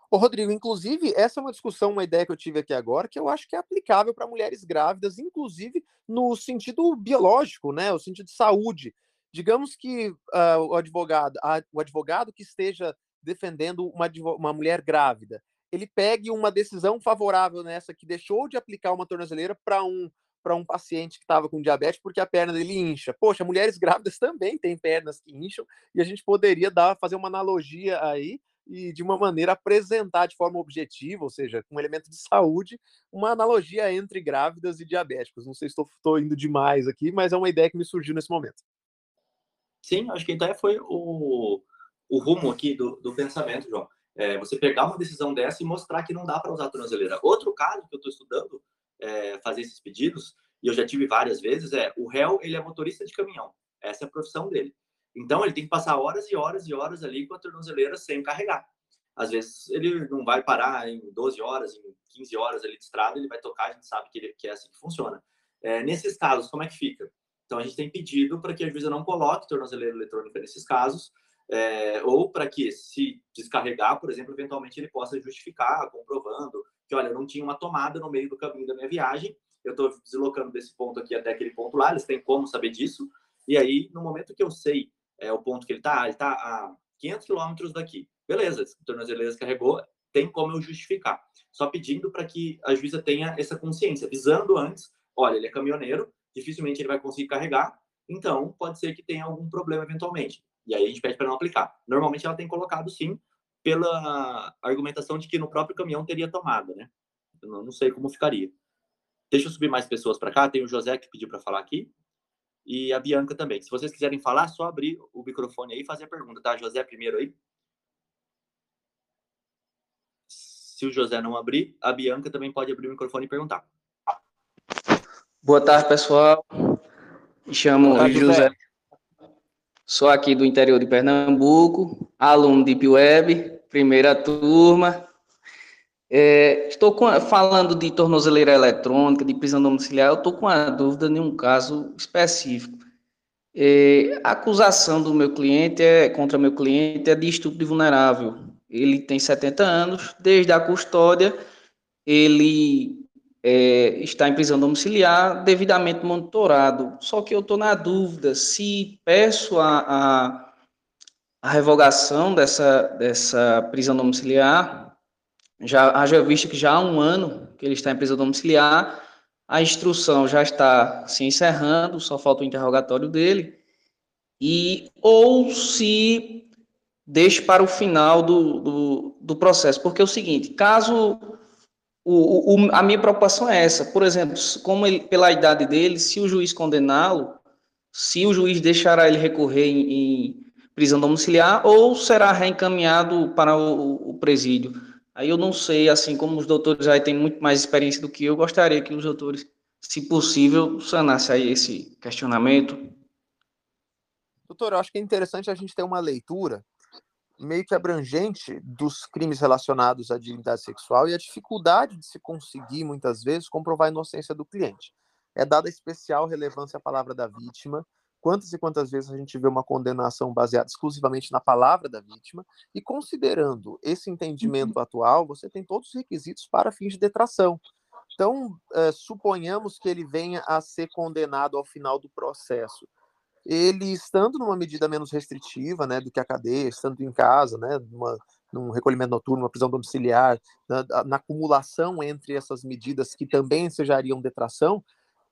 Ô, Rodrigo, inclusive, essa é uma discussão, uma ideia que eu tive aqui agora, que eu acho que é aplicável para mulheres grávidas, inclusive no sentido biológico, né? O sentido de saúde. Digamos que uh, o advogado, a, o advogado que esteja defendendo uma, uma mulher grávida, ele pegue uma decisão favorável nessa que deixou de aplicar uma tornozeleira para um para um paciente que estava com diabetes porque a perna dele incha. Poxa, mulheres grávidas também têm pernas que incham e a gente poderia dar fazer uma analogia aí e de uma maneira apresentar de forma objetiva, ou seja, com um elemento de saúde, uma analogia entre grávidas e diabéticos. Não sei se estou indo demais aqui, mas é uma ideia que me surgiu nesse momento.
Sim, acho que então foi o, o rumo aqui do, do pensamento, João. É, você pegar uma decisão dessa e mostrar que não dá para usar a tornozeleira. Outro caso que eu estou estudando, é, fazer esses pedidos, e eu já tive várias vezes, é o réu, ele é motorista de caminhão. Essa é a profissão dele. Então, ele tem que passar horas e horas e horas ali com a tornozeleira sem carregar. Às vezes, ele não vai parar em 12 horas, em 15 horas ali de estrada, ele vai tocar, a gente sabe que, ele, que é assim que funciona. É, nesses casos, como é que fica? Então, a gente tem pedido para que a juíza não coloque tornozeleira eletrônica nesses casos, é, ou para que, se descarregar, por exemplo, eventualmente ele possa justificar, comprovando que, olha, não tinha uma tomada no meio do caminho da minha viagem, eu estou deslocando desse ponto aqui até aquele ponto lá, eles têm como saber disso, e aí, no momento que eu sei é, o ponto que ele está, ele está a 500 quilômetros daqui, beleza, o tornozeleira descarregou, tem como eu justificar. Só pedindo para que a juíza tenha essa consciência, avisando antes, olha, ele é caminhoneiro, dificilmente ele vai conseguir carregar, então pode ser que tenha algum problema eventualmente. E aí a gente pede para não aplicar. Normalmente ela tem colocado sim, pela argumentação de que no próprio caminhão teria tomada, né? Eu não, sei como ficaria. Deixa eu subir mais pessoas para cá. Tem o José que pediu para falar aqui. E a Bianca também. Se vocês quiserem falar, só abrir o microfone aí e fazer a pergunta, tá? José primeiro aí. Se o José não abrir, a Bianca também pode abrir o microfone e perguntar.
Boa tarde, pessoal. Me chamo tarde, José. José. Sou aqui do interior de Pernambuco, aluno de Web, primeira turma. É, estou com, falando de tornozeleira eletrônica, de prisão domiciliar, eu estou com a dúvida em um caso específico. É, a acusação do meu cliente é contra meu cliente é de estupro de vulnerável. Ele tem 70 anos, desde a custódia, ele é, está em prisão domiciliar, devidamente monitorado. Só que eu estou na dúvida se peço a, a, a revogação dessa, dessa prisão domiciliar já haja visto que já há um ano que ele está em prisão domiciliar, a instrução já está se encerrando, só falta o interrogatório dele, e ou se deixe para o final do, do, do processo, porque é o seguinte, caso o, o, a minha preocupação é essa, por exemplo, como ele, pela idade dele, se o juiz condená-lo, se o juiz deixará ele recorrer em, em prisão domiciliar ou será reencaminhado para o, o presídio. Aí eu não sei, assim como os doutores aí têm muito mais experiência do que eu, gostaria que os doutores, se possível, sanassem aí esse questionamento.
Doutor, eu acho que é interessante a gente ter uma leitura meio que abrangente dos crimes relacionados à dignidade sexual e a dificuldade de se conseguir, muitas vezes, comprovar a inocência do cliente. É dada especial relevância à palavra da vítima, Quantas e quantas vezes a gente vê uma condenação baseada exclusivamente na palavra da vítima, e considerando esse entendimento uhum. atual, você tem todos os requisitos para fins de detração. Então, é, suponhamos que ele venha a ser condenado ao final do processo. Ele estando numa medida menos restritiva né, do que a cadeia, estando em casa, né, numa, num recolhimento noturno, uma prisão domiciliar, na, na acumulação entre essas medidas que também sejariam detração,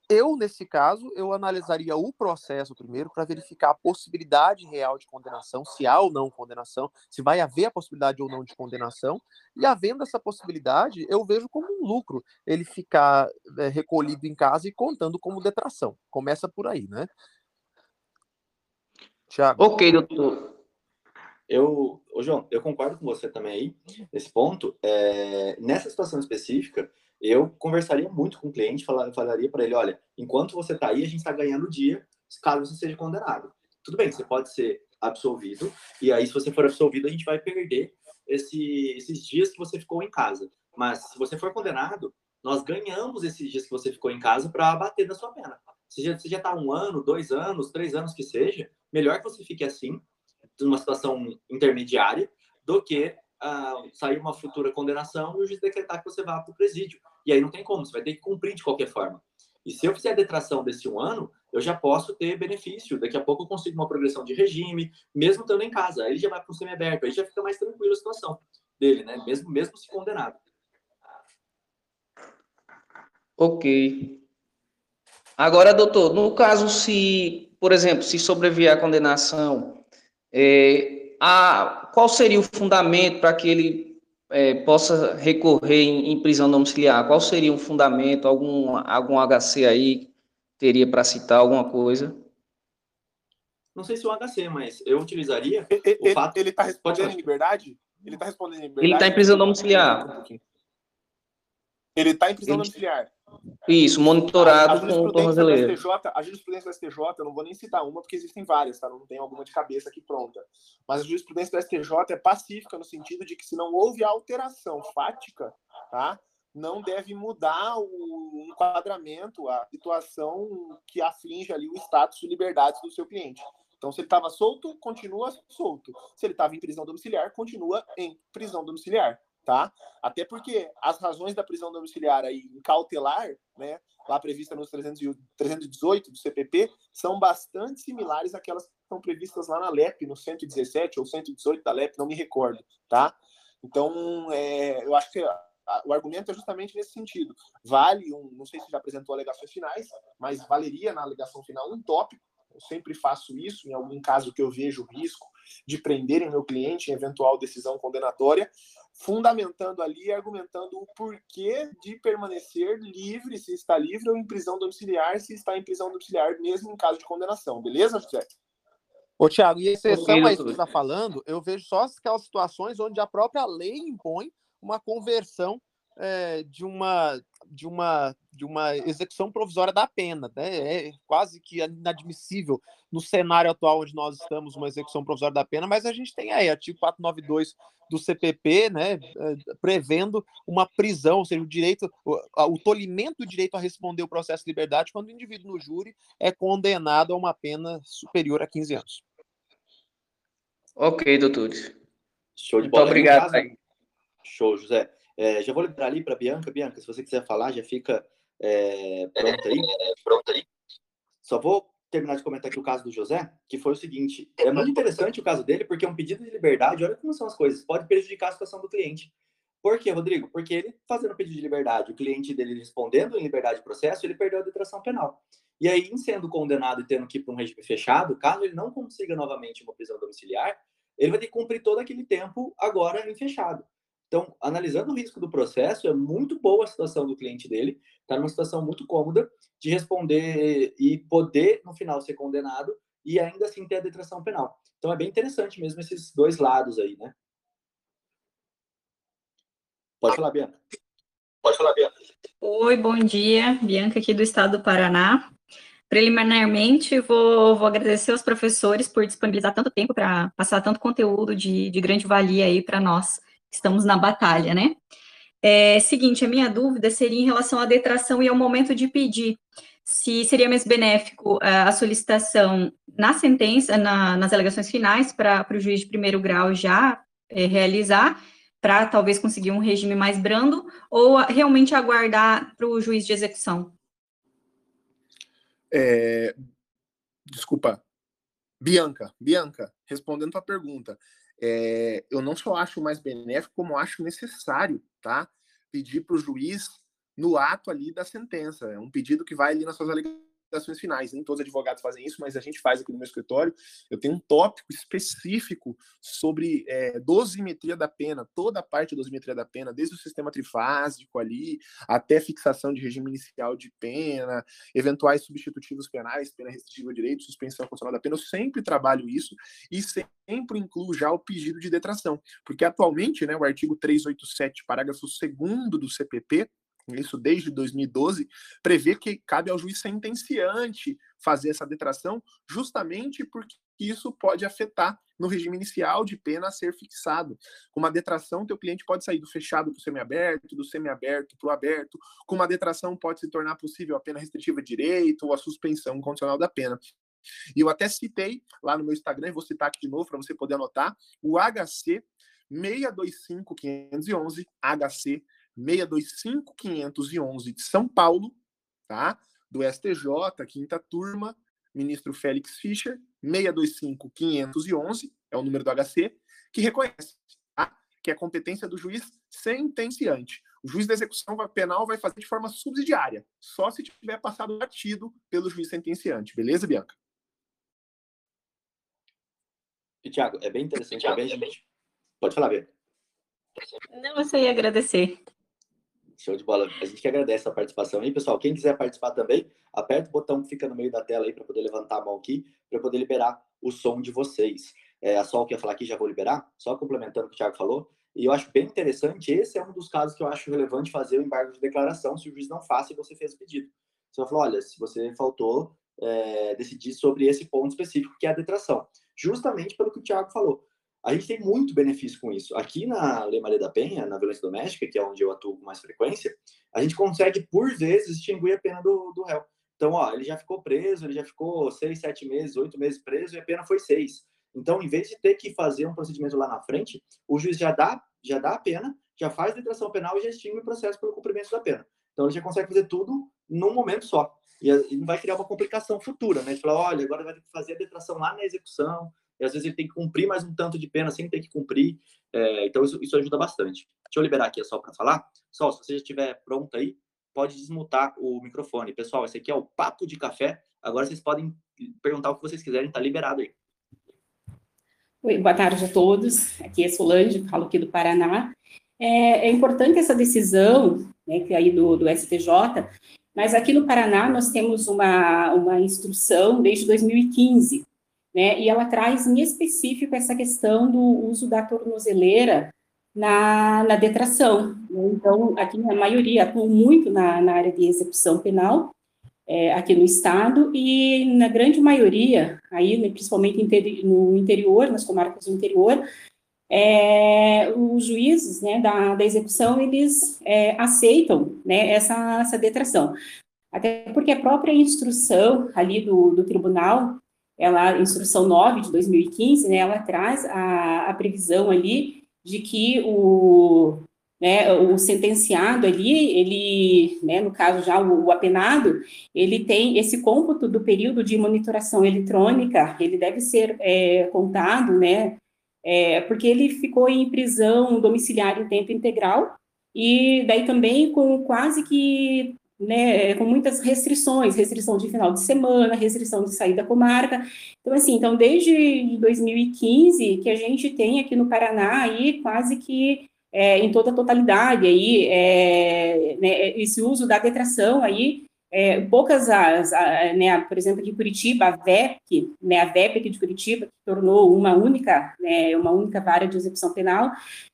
eu, nesse caso, eu analisaria o processo primeiro para verificar a possibilidade real de condenação, se há ou não condenação, se vai haver a possibilidade ou não de condenação, e havendo essa possibilidade, eu vejo como um lucro ele ficar é, recolhido em casa e contando como detração. Começa por aí, né?
Tiago. Ok, doutor.
Eu, ô João, eu concordo com você também aí, nesse ponto. É, nessa situação específica, eu conversaria muito com o cliente, falaria para ele, olha, enquanto você está aí, a gente está ganhando o dia, caso você seja condenado. Tudo bem, você pode ser absolvido, e aí se você for absolvido, a gente vai perder esse, esses dias que você ficou em casa. Mas se você for condenado, nós ganhamos esses dias que você ficou em casa para abater da sua pena. Se já está um ano, dois anos, três anos que seja, melhor que você fique assim, numa situação intermediária, do que uh, sair uma futura condenação e o juiz decretar que você vá para o presídio. E aí não tem como, você vai ter que cumprir de qualquer forma. E se eu fizer a detração desse um ano, eu já posso ter benefício. Daqui a pouco eu consigo uma progressão de regime, mesmo estando em casa. Aí ele já vai para o semiaberto, aí já fica mais tranquilo a situação dele, né? Mesmo, mesmo se condenado.
Ok. Agora, doutor, no caso se, por exemplo, se sobreviver à condenação, é, a, qual seria o fundamento para que ele é, possa recorrer em, em, prisão domiciliar? Qual seria um fundamento, algum, algum HC aí teria para citar alguma coisa?
Não sei se o HC, mas eu utilizaria
ele, o fato... Ele está respondendo em liberdade? Ele está respondendo em liberdade?
Ele está em prisão domiciliar.
Ele está em prisão ele... domiciliar.
Isso, monitorado a, a com o tornozeleiro.
A jurisprudência do STJ, eu não vou nem citar uma, porque existem várias, tá? Não tem alguma de cabeça aqui pronta. Mas a jurisprudência do STJ é pacífica no sentido de que se não houve alteração fática, tá? Não deve mudar o enquadramento, a situação que aflige ali o status de liberdade do seu cliente. Então, se ele estava solto, continua solto. Se ele estava em prisão domiciliar, continua em prisão domiciliar tá? Até porque as razões da prisão domiciliar aí cautelar, né, lá prevista nos 318 do CPP, são bastante similares àquelas que estão previstas lá na LEP, no 117 ou 118 da LEP, não me recordo, tá? Então, é, eu acho que o argumento é justamente nesse sentido. Vale um, não sei se já apresentou alegações finais, mas valeria na alegação final um tópico. Eu sempre faço isso em algum caso que eu vejo risco de prenderem meu cliente em eventual decisão condenatória, fundamentando ali, argumentando o porquê de permanecer livre, se está livre, ou em prisão domiciliar, se está em prisão domiciliar, mesmo em caso de condenação. Beleza, José? Ô, Tiago, e exceção a isso que você está falando, eu vejo só aquelas situações onde a própria lei impõe
uma conversão é, de, uma, de, uma, de uma execução provisória da pena. Né? É quase que inadmissível no cenário atual onde nós estamos uma execução provisória da pena, mas a gente tem aí artigo 492 do CPP, né, é, prevendo uma prisão, ou seja, o direito, o, o tolimento do direito a responder o processo de liberdade quando o indivíduo no júri é condenado a uma pena superior a 15 anos.
Ok, doutores.
Show de bola. Muito obrigado. Show, José. É, já vou liberar ali para Bianca. Bianca, se você quiser falar, já fica é, pronto aí. pronto aí. Só vou terminar de comentar aqui o caso do José, que foi o seguinte: é muito interessante o caso dele, porque é um pedido de liberdade. Olha como são as coisas, pode prejudicar a situação do cliente. Por quê, Rodrigo? Porque ele fazendo pedido de liberdade, o cliente dele respondendo em liberdade de processo, ele perdeu a detração penal. E aí, em sendo condenado e tendo que ir para um regime fechado, caso ele não consiga novamente uma prisão domiciliar, ele vai ter que cumprir todo aquele tempo agora em fechado. Então, analisando o risco do processo, é muito boa a situação do cliente dele, está numa situação muito cômoda de responder e poder, no final, ser condenado e ainda assim ter a detração penal. Então, é bem interessante mesmo esses dois lados aí, né? Pode falar, Bianca.
Pode falar, Bianca. Oi, bom dia. Bianca aqui do estado do Paraná. Preliminarmente, vou, vou agradecer aos professores por disponibilizar tanto tempo para passar tanto conteúdo de, de grande valia aí para nós estamos na batalha, né? É, seguinte, a minha dúvida seria em relação à detração e ao momento de pedir. Se seria mais benéfico uh, a solicitação na sentença, na, nas alegações finais, para o juiz de primeiro grau já é, realizar, para talvez conseguir um regime mais brando, ou realmente aguardar para o juiz de execução?
É, desculpa, Bianca, Bianca, respondendo a pergunta, é, eu não só acho mais benéfico, como acho necessário, tá? Pedir para o juiz no ato ali da sentença. É um pedido que vai ali nas suas alegações ações finais. Nem todos os advogados fazem isso, mas a gente faz aqui no meu escritório. Eu tenho um tópico específico sobre é, dosimetria da pena, toda a parte da dosimetria da pena, desde o sistema trifásico ali, até fixação de regime inicial de pena, eventuais substitutivos penais, pena restritiva de direito, suspensão condicional da pena. Eu sempre trabalho isso e sempre incluo já o pedido de detração, porque atualmente, né, o artigo 387, parágrafo 2 do CPP, isso desde 2012, prevê que cabe ao juiz sentenciante fazer essa detração, justamente porque isso pode afetar no regime inicial de pena a ser fixado. Com uma detração, teu cliente pode sair do fechado para o semiaberto, do semiaberto para o aberto. Com uma detração, pode se tornar possível a pena restritiva de direito ou a suspensão condicional da pena. E eu até citei lá no meu Instagram, vou citar aqui de novo para você poder anotar, o HC 625511, HC 625511 de São Paulo, tá? Do STJ, quinta turma, ministro Félix Fischer, 625511, é o número do HC, que reconhece tá? que é competência do juiz sentenciante. O juiz da execução penal vai fazer de forma subsidiária, só se tiver passado batido pelo juiz sentenciante. Beleza, Bianca?
E, Tiago, é bem interessante Thiago, também, gente. Pode falar, Bianca.
Não, eu só ia agradecer.
Show de bola. A gente que agradece a participação aí, pessoal. Quem quiser participar também, aperta o botão que fica no meio da tela aí para poder levantar a mão aqui, para poder liberar o som de vocês. É, a Sol quer falar aqui, já vou liberar, só complementando o que o Thiago falou. E eu acho bem interessante, esse é um dos casos que eu acho relevante fazer o embargo de declaração se o juiz não faz e você fez o pedido. Você falar, olha, se você faltou é, decidir sobre esse ponto específico, que é a detração. Justamente pelo que o Thiago falou a gente tem muito benefício com isso. Aqui na Lei Maria da Penha, na violência doméstica, que é onde eu atuo com mais frequência, a gente consegue, por vezes, extinguir a pena do, do réu. Então, ó, ele já ficou preso, ele já ficou seis, sete meses, oito meses preso e a pena foi seis. Então, em vez de ter que fazer um procedimento lá na frente, o juiz já dá, já dá a pena, já faz detração penal e já extingue o processo pelo cumprimento da pena. Então, ele já consegue fazer tudo num momento só. E, não vai criar uma complicação futura, né? De falar, olha, agora vai ter que fazer a detração lá na execução, e às vezes ele tem que cumprir mais um tanto de pena sem ter que cumprir. É, então, isso, isso ajuda bastante. Deixa eu liberar aqui só para falar. Sol, se você já estiver pronto aí, pode desmutar o microfone. Pessoal, esse aqui é o Papo de Café. Agora vocês podem perguntar o que vocês quiserem, tá liberado aí.
Oi, boa tarde a todos. Aqui é Solange, falo aqui do Paraná. É, é importante essa decisão, né, que é aí do, do STJ, mas aqui no Paraná nós temos uma, uma instrução desde 2015, né? E ela traz em específico essa questão do uso da tornozeleira na, na detração. Então, aqui a maioria atuam muito na, na área de execução penal, é, aqui no estado, e na grande maioria, aí, né, principalmente no interior, nas comarcas do interior, é, os juízes né, da, da execução, eles é, aceitam né, essa, essa detração. Até porque a própria instrução ali do, do tribunal, ela, instrução 9 de 2015, né, ela traz a, a previsão ali de que o, né, o sentenciado ali, ele, né, no caso já o, o, apenado, ele tem esse cômputo do período de monitoração eletrônica, ele deve ser é, contado, né, é, porque ele ficou em prisão domiciliar em tempo integral, e daí também com quase que né, com muitas restrições, restrição de final de semana, restrição de saída da comarca. Então, assim, então desde 2015 que a gente tem aqui no Paraná aí quase que é, em toda a totalidade aí é, né, esse uso da detração aí é, poucas as, a, né, por exemplo, aqui em Curitiba, a VEP, né, a VEP aqui de Curitiba, que tornou uma única, né, uma única vara de execução penal,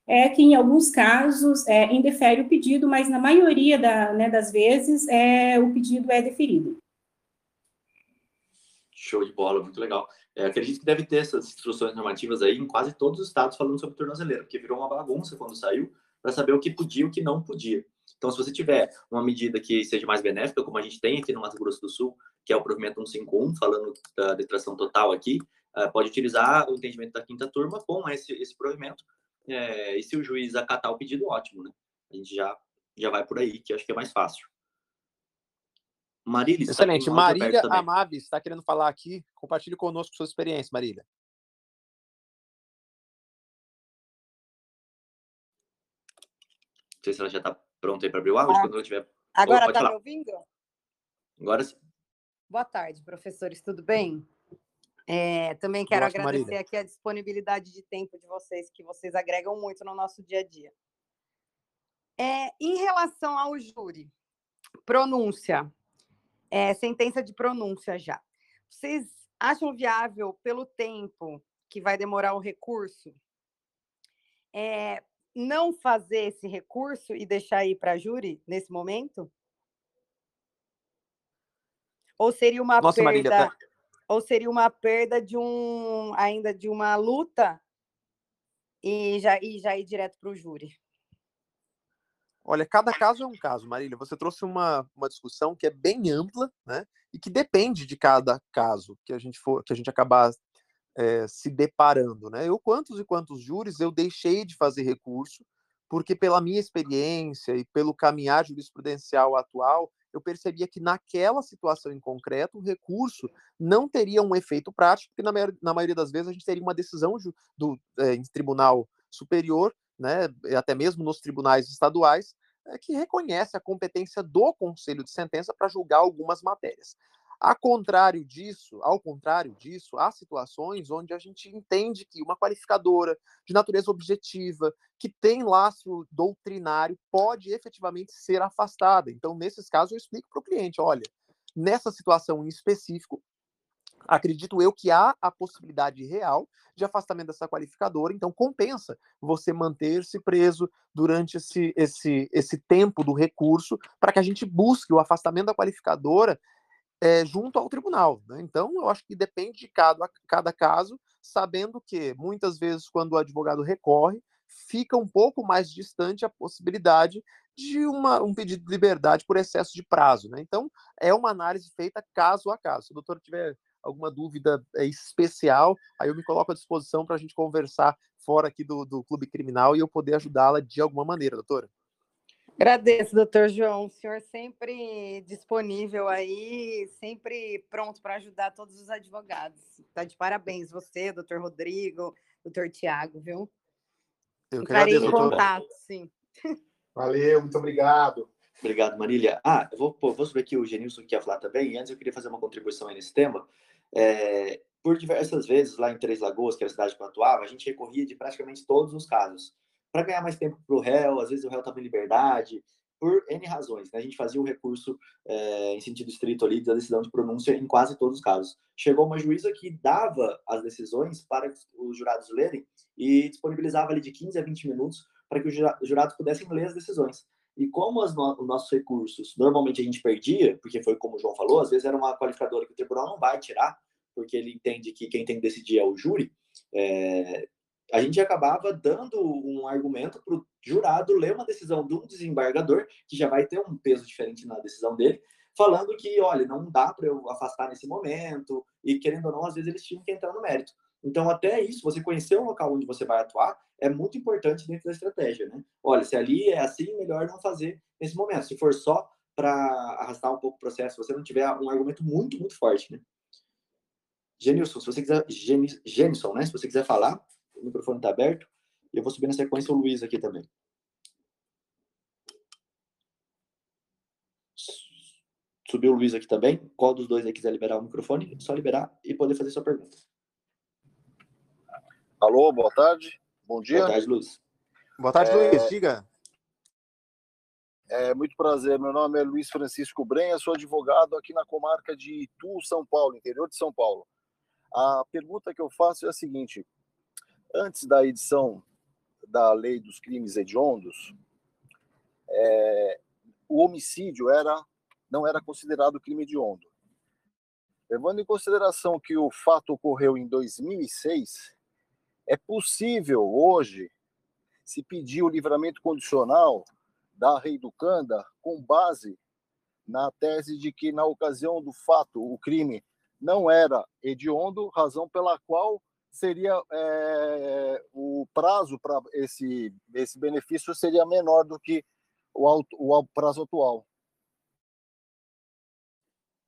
é que em alguns casos é, indefere o pedido, mas na maioria da, né, das vezes é, o pedido é deferido.
Show de bola, muito legal. É, acredito que deve ter essas instruções normativas aí em quase todos os estados falando sobre tornozeleira, porque virou uma bagunça quando saiu para saber o que podia e o que não podia. Então, se você tiver uma medida que seja mais benéfica, como a gente tem aqui no Mato Grosso do Sul, que é o provimento 151, falando da detração total aqui, uh, pode utilizar o entendimento da quinta turma com esse, esse provimento. É, e se o juiz acatar o pedido, ótimo, né? A gente já, já vai por aí, que acho que é mais fácil.
Marília, Excelente. Tá Marília Amaves está querendo falar aqui. Compartilhe conosco sua experiência, Marília.
Não sei se ela já está pronta aí para abrir o áudio, ah, quando ela tiver.
Agora está me ouvindo?
Agora sim.
Boa tarde, professores, tudo bem? É, também quero Gosto, agradecer Marília. aqui a disponibilidade de tempo de vocês, que vocês agregam muito no nosso dia a dia. É, em relação ao júri, pronúncia, é, sentença de pronúncia já. Vocês acham viável, pelo tempo que vai demorar o recurso, é, não fazer esse recurso e deixar ir para júri nesse momento? Ou seria uma Nossa, perda? Marília, tá... Ou seria uma perda de um ainda de uma luta e já, e já ir direto para o júri?
Olha, cada caso é um caso, Marília. Você trouxe uma, uma discussão que é bem ampla, né? E que depende de cada caso que a gente for, que a gente acabar é, se deparando, né? Eu quantos e quantos júris eu deixei de fazer recurso porque pela minha experiência e pelo caminhar jurisprudencial atual, eu percebia que naquela situação em concreto o recurso não teria um efeito prático, porque na, maioria, na maioria das vezes a gente teria uma decisão do é, em tribunal superior, né, até mesmo nos tribunais estaduais, é, que reconhece a competência do conselho de sentença para julgar algumas matérias. A contrário disso, ao contrário disso, há situações onde a gente entende que uma qualificadora de natureza objetiva, que tem laço doutrinário, pode efetivamente ser afastada. Então, nesses casos, eu explico para o cliente: olha, nessa situação em específico, acredito eu que há a possibilidade real de afastamento dessa qualificadora, então compensa você manter-se preso durante esse, esse, esse tempo do recurso para que a gente busque o afastamento da qualificadora é, junto ao tribunal. Né? Então, eu acho que depende de cada, cada caso, sabendo que muitas vezes, quando o advogado recorre, fica um pouco mais distante a possibilidade de uma, um pedido de liberdade por excesso de prazo. Né? Então, é uma análise feita caso a caso. Se o doutor tiver alguma dúvida é, especial, aí eu me coloco à disposição para a gente conversar fora aqui do, do Clube Criminal e eu poder ajudá-la de alguma maneira, doutora.
Agradeço, doutor João. O senhor sempre disponível aí, sempre pronto para ajudar todos os advogados. Está de parabéns, você, doutor Rodrigo, doutor Tiago, viu?
Eu Entrarei em
contato, sim.
Valeu, muito obrigado.
Obrigado, Marília. Ah, eu vou, vou subir aqui o Genilson que ia falar também. E antes eu queria fazer uma contribuição aí nesse tema. É, por diversas vezes, lá em Três Lagoas, que era a cidade que eu atuava, a gente recorria de praticamente todos os casos para ganhar mais tempo para o réu, às vezes o réu estava em liberdade, por N razões. Né? A gente fazia o recurso é, em sentido estrito ali da decisão de pronúncia em quase todos os casos. Chegou uma juíza que dava as decisões para os jurados lerem e disponibilizava ali de 15 a 20 minutos para que os jurados pudessem ler as decisões. E como no os nossos recursos, normalmente a gente perdia, porque foi como o João falou, às vezes era uma qualificadora que o tribunal não vai tirar, porque ele entende que quem tem que decidir é o júri, é, a gente acabava dando um argumento para o jurado ler uma decisão de um desembargador, que já vai ter um peso diferente na decisão dele, falando que, olha, não dá para eu afastar nesse momento, e querendo ou não, às vezes eles tinham que entrar no mérito. Então, até isso, você conhecer o local onde você vai atuar, é muito importante dentro da estratégia, né? Olha, se ali é assim, melhor não fazer nesse momento. Se for só para arrastar um pouco o processo, você não tiver um argumento muito, muito forte, né? Genilson, se você quiser, Genilson, né? Se você quiser falar, o microfone está aberto. E eu vou subir na sequência o Luiz aqui também. Subiu o Luiz aqui também. Qual dos dois aí quiser liberar o microfone, é só liberar e poder fazer sua pergunta.
Alô, boa tarde. Bom dia.
Boa tarde, Luiz.
Boa tarde, é... Luiz. Diga.
É muito prazer. Meu nome é Luiz Francisco Brenha, sou advogado aqui na comarca de Itu, São Paulo, interior de São Paulo. A pergunta que eu faço é a seguinte: antes da edição da lei dos crimes hediondos, é, o homicídio era não era considerado crime hediondo. Levando em consideração que o fato ocorreu em 2006, é possível hoje se pedir o livramento condicional da Rei do Canda com base na tese de que na ocasião do fato o crime não era hediondo, razão pela qual seria é, o prazo para esse, esse benefício seria menor do que o, o prazo atual.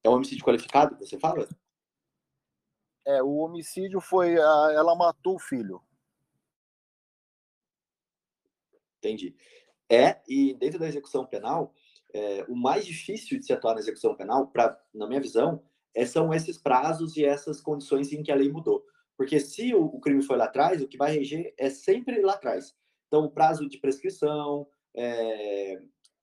É um homicídio qualificado, você fala?
É, o homicídio foi. A, ela matou o filho.
Entendi. É, e dentro da execução penal, é, o mais difícil de se atuar na execução penal, pra, na minha visão, é, são esses prazos e essas condições em que a lei mudou. Porque se o, crime foi lá atrás, o que vai reger é sempre lá atrás. Então, o prazo de prescrição, é,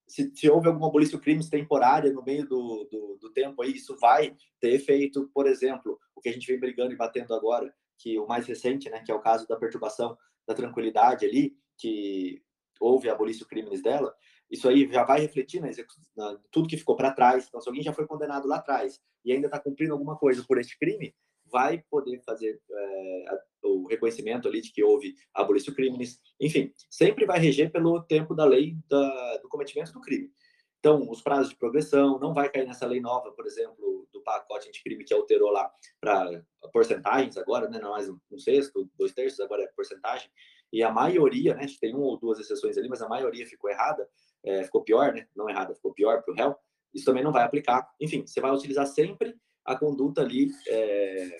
se, se, houve alguma abolição crimes temporária no meio do, do, do, tempo aí, isso vai ter efeito. Por exemplo, o que a gente vem brigando e batendo agora, que o mais recente, né, que é o caso da perturbação da tranquilidade ali, que houve a abolição crimes dela, isso aí já vai refletir na, na tudo que ficou para trás. Então, se alguém já foi condenado lá atrás e ainda está cumprindo alguma coisa por este crime, vai poder fazer é, o reconhecimento ali de que houve abolição crimes, enfim, sempre vai reger pelo tempo da lei da, do cometimento do crime. Então, os prazos de progressão não vai cair nessa lei nova, por exemplo, do pacote anticrime que alterou lá para porcentagens agora, né? Não mais um sexto, dois terços, agora é porcentagem. E a maioria, né? Tem uma ou duas exceções ali, mas a maioria ficou errada, é, ficou pior, né? Não errada, ficou pior para o réu. Isso também não vai aplicar. Enfim, você vai utilizar sempre a conduta ali é,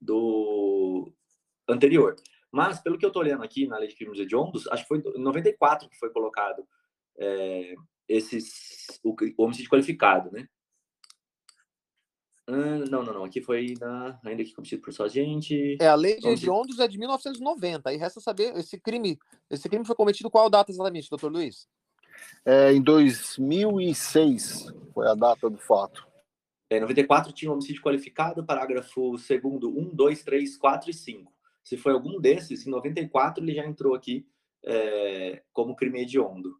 do anterior. Mas, pelo que eu estou olhando aqui na lei de crimes hediondos, acho que foi em 94 que foi colocado é, esses, o, o, homicídio qualificado, né? Ah, não, não, não. Aqui foi na, ainda que cometido por só gente.
É, a lei de hediondos é de 1990. Aí resta saber, esse crime, esse crime foi cometido qual data exatamente, doutor Luiz?
É, em 2006 foi a data do fato.
É, 94 tinha homicídio qualificado, parágrafo 2 1, 2, 3, 4 e 5. Se foi algum desses, em 94 ele já entrou aqui é, como crime hediondo.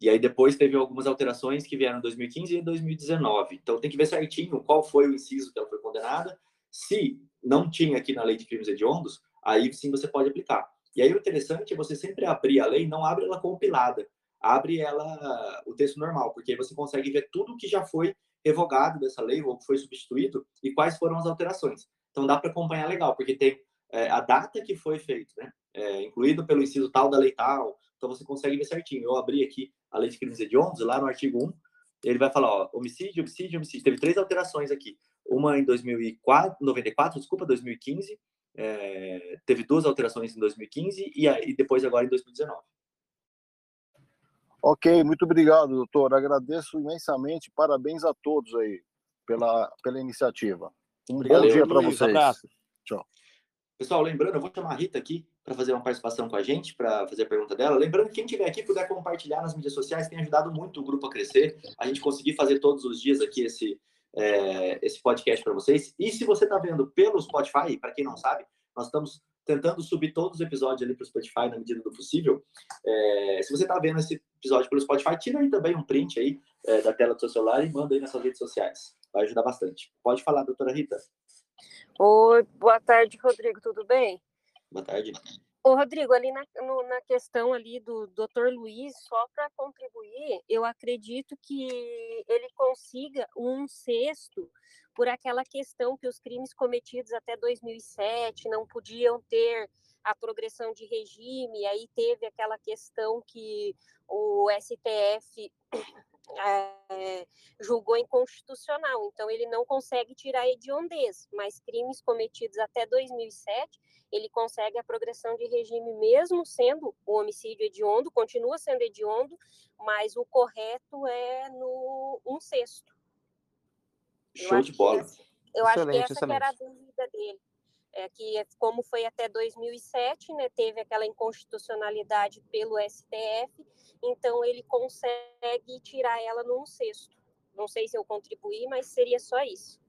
E aí depois teve algumas alterações que vieram em 2015 e 2019. Então tem que ver certinho qual foi o inciso que ela foi condenada. Se não tinha aqui na lei de crimes hediondos, aí sim você pode aplicar. E aí o interessante é você sempre abrir a lei, não abre ela compilada, abre ela o texto normal, porque aí você consegue ver tudo que já foi revogado dessa lei ou foi substituído e quais foram as alterações. Então dá para acompanhar legal, porque tem é, a data que foi feito, né? É, incluído pelo inciso tal da lei tal, então você consegue ver certinho. Eu abri aqui a lei de crimes hediondos, lá no artigo 1, ele vai falar, ó, homicídio, homicídio, homicídio. Teve três alterações aqui. Uma em 2004, 94, desculpa, 2015. É, teve duas alterações em 2015 e, e depois agora em 2019.
Ok, muito obrigado, doutor. Agradeço imensamente. Parabéns a todos aí pela, pela iniciativa. Um Valeu, bom dia para vocês. Abraço. Tchau.
Pessoal, lembrando, eu vou chamar a Rita aqui para fazer uma participação com a gente, para fazer a pergunta dela. Lembrando que quem estiver aqui puder compartilhar nas mídias sociais, tem ajudado muito o grupo a crescer. A gente conseguir fazer todos os dias aqui esse, é, esse podcast para vocês. E se você está vendo pelo Spotify, para quem não sabe, nós estamos tentando subir todos os episódios ali para o Spotify na medida do possível. É, se você está vendo esse episódio pelo Spotify, tira aí também um print aí é, da tela do seu celular e manda aí nas suas redes sociais. Vai ajudar bastante. Pode falar, doutora Rita.
Oi, boa tarde, Rodrigo, tudo bem?
Boa tarde.
Ô, Rodrigo, ali na, no, na questão ali do Dr. Luiz, só para contribuir, eu acredito que ele consiga um sexto por aquela questão que os crimes cometidos até 2007 não podiam ter a progressão de regime, aí teve aquela questão que o STF é, julgou inconstitucional, então ele não consegue tirar a hediondez, mas crimes cometidos até 2007, ele consegue a progressão de regime mesmo sendo o homicídio hediondo, continua sendo hediondo, mas o correto é no um sexto.
Show de bola.
eu acho que essa que era a dúvida dele. É que, como foi até 2007, né, teve aquela inconstitucionalidade pelo STF, então ele consegue tirar ela num sexto. Não sei se eu contribuí, mas seria só isso.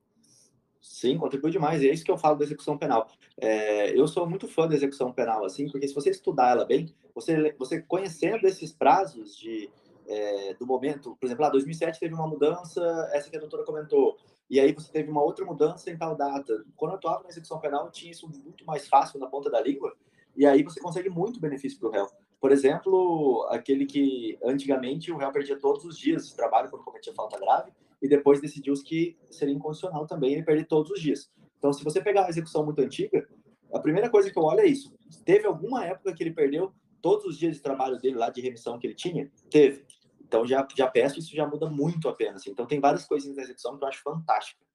Sim, contribui demais. E é isso que eu falo da execução penal. É, eu sou muito fã da execução penal, assim, porque se você estudar ela bem, você, você conhecendo esses prazos de, é, do momento, por exemplo, lá, 2007 teve uma mudança, essa que a doutora comentou, e aí você teve uma outra mudança em tal data. Quando eu atuava na execução penal, eu tinha isso muito mais fácil na ponta da língua, e aí você consegue muito benefício para o réu. Por exemplo, aquele que antigamente o réu perdia todos os dias de trabalho quando cometia falta grave, e depois decidiu que seria incondicional também ele perder todos os dias. Então, se você pegar a execução muito antiga, a primeira coisa que eu olho é isso. Teve alguma época que ele perdeu todos os dias de trabalho dele lá de remissão que ele tinha? Teve. Então já, já peço, isso já muda muito a pena. Assim. Então tem várias coisinhas na execução que eu acho fantástica.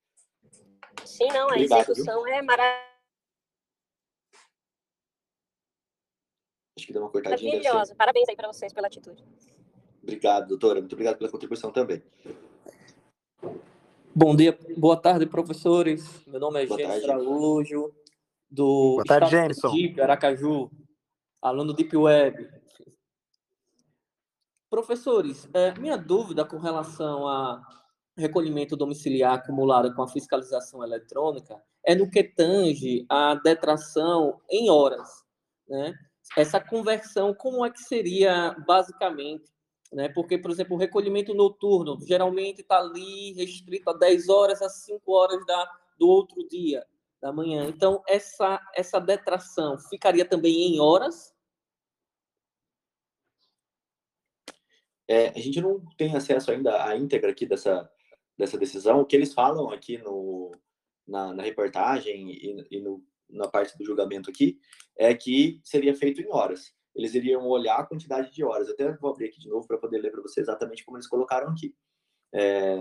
Sim, não, a execução viu? é maravilhosa.
Acho que deu uma cortadinha.
Maravilhosa. Parabéns aí para vocês pela atitude.
Obrigado, doutora. Muito obrigado pela contribuição também.
Bom dia, boa tarde, professores. Meu nome é Gênesis Araújo, do
boa tarde, Estado
de Aracaju, aluno Deep Web. Professores, é, minha dúvida com relação a recolhimento domiciliar acumulado com a fiscalização eletrônica é no que tange a detração em horas, né? Essa conversão, como é que seria basicamente, né? Porque, por exemplo, o recolhimento noturno geralmente está ali restrito a 10 horas a 5 horas da, do outro dia, da manhã. Então, essa, essa detração ficaria também em horas
É, a gente não tem acesso ainda à íntegra aqui dessa, dessa decisão. O que eles falam aqui no, na, na reportagem e, e no, na parte do julgamento aqui é que seria feito em horas. Eles iriam olhar a quantidade de horas. Eu até vou abrir aqui de novo para poder ler para você exatamente como eles colocaram aqui. É,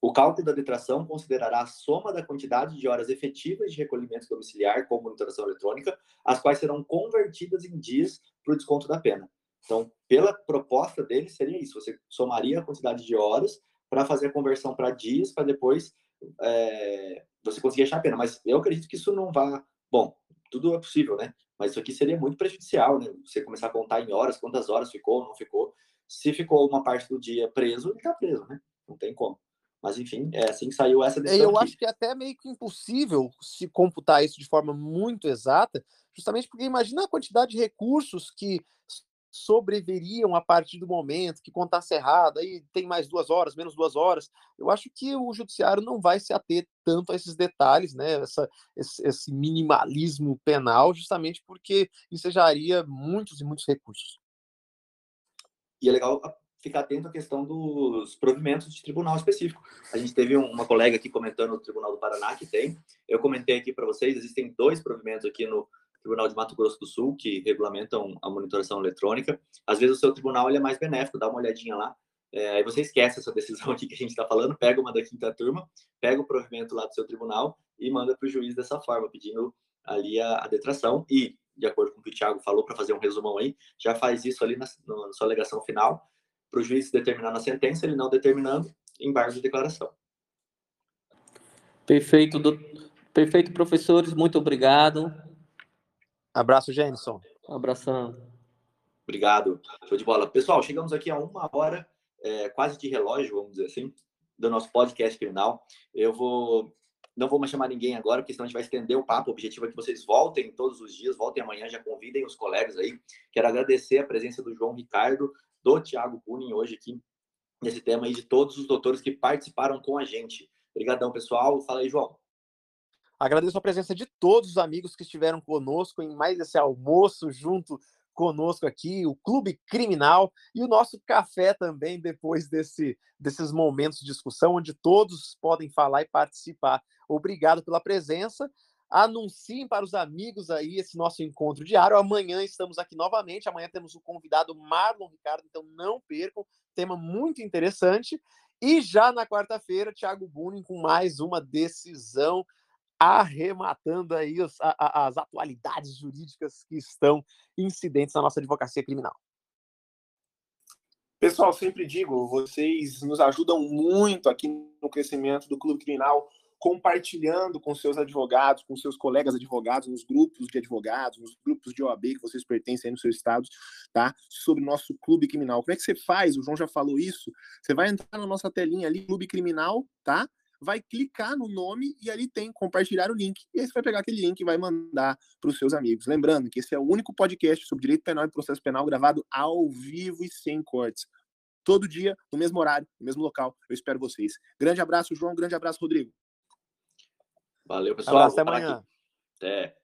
o cálculo da detração considerará a soma da quantidade de horas efetivas de recolhimento domiciliar com monitoração eletrônica, as quais serão convertidas em dias para o desconto da pena. Então, pela proposta dele, seria isso: você somaria a quantidade de horas para fazer a conversão para dias, para depois é, você conseguir achar a pena. Mas eu acredito que isso não vá. Bom, tudo é possível, né? Mas isso aqui seria muito prejudicial, né? Você começar a contar em horas, quantas horas ficou, não ficou. Se ficou uma parte do dia preso, ele está preso, né? Não tem como. Mas, enfim, é assim que saiu essa decisão.
Eu
aqui.
acho que é até meio que impossível se computar isso de forma muito exata, justamente porque imagina a quantidade de recursos que sobreveriam a partir do momento que contasse errado, aí tem mais duas horas, menos duas horas. Eu acho que o judiciário não vai se ater tanto a esses detalhes, né? Essa, esse, esse minimalismo penal, justamente porque ensejaria muitos e muitos recursos.
E é legal ficar atento à questão dos provimentos de tribunal específico. A gente teve uma colega aqui comentando no Tribunal do Paraná que tem. Eu comentei aqui para vocês, existem dois provimentos aqui no Tribunal de Mato Grosso do Sul, que regulamentam a monitoração eletrônica. Às vezes o seu tribunal ele é mais benéfico, dá uma olhadinha lá. É, aí você esquece essa decisão aqui que a gente está falando, pega uma da quinta turma, pega o provimento lá do seu tribunal e manda para o juiz dessa forma, pedindo ali a, a, detração. E, de acordo com o que o Thiago falou, para fazer um resumão aí, já faz isso ali na, na sua alegação final, para o juiz determinar na sentença, ele não determinando, embargo de declaração.
Perfeito, do... perfeito, professores, muito obrigado.
Abraço, Jenison.
Um abração.
Obrigado. Show de bola. Pessoal, chegamos aqui a uma hora, é, quase de relógio, vamos dizer assim, do nosso podcast criminal. Eu vou Não vou mais chamar ninguém agora, porque senão a gente vai estender o papo. O objetivo é que vocês voltem todos os dias, voltem amanhã, já convidem os colegas aí. Quero agradecer a presença do João Ricardo, do Thiago Punin hoje aqui nesse tema aí, de todos os doutores que participaram com a gente. Obrigadão, pessoal. Fala aí, João.
Agradeço a presença de todos os amigos que estiveram conosco em mais esse almoço junto conosco aqui, o Clube Criminal e o nosso café também, depois desse, desses momentos de discussão, onde todos podem falar e participar. Obrigado pela presença. Anunciem para os amigos aí esse nosso encontro diário. Amanhã estamos aqui novamente. Amanhã temos o convidado Marlon Ricardo, então não percam. Tema muito interessante. E já na quarta-feira, Thiago Bunin com mais uma decisão arrematando aí os, a, as atualidades jurídicas que estão incidentes na nossa advocacia criminal.
Pessoal, sempre digo, vocês nos ajudam muito aqui no crescimento do Clube Criminal, compartilhando com seus advogados, com seus colegas advogados, nos grupos de advogados, nos grupos de OAB que vocês pertencem aí nos seus estados, tá? Sobre o nosso Clube Criminal. Como é que você faz? O João já falou isso. Você vai entrar na nossa telinha ali, Clube Criminal, tá? Vai clicar no nome e ali tem compartilhar o link. E aí você vai pegar aquele link e vai mandar para os seus amigos. Lembrando que esse é o único podcast sobre direito penal e processo penal gravado ao vivo e sem cortes. Todo dia, no mesmo horário, no mesmo local. Eu espero vocês. Grande abraço, João. Grande abraço, Rodrigo.
Valeu, pessoal.
Abraço, até amanhã.
Até.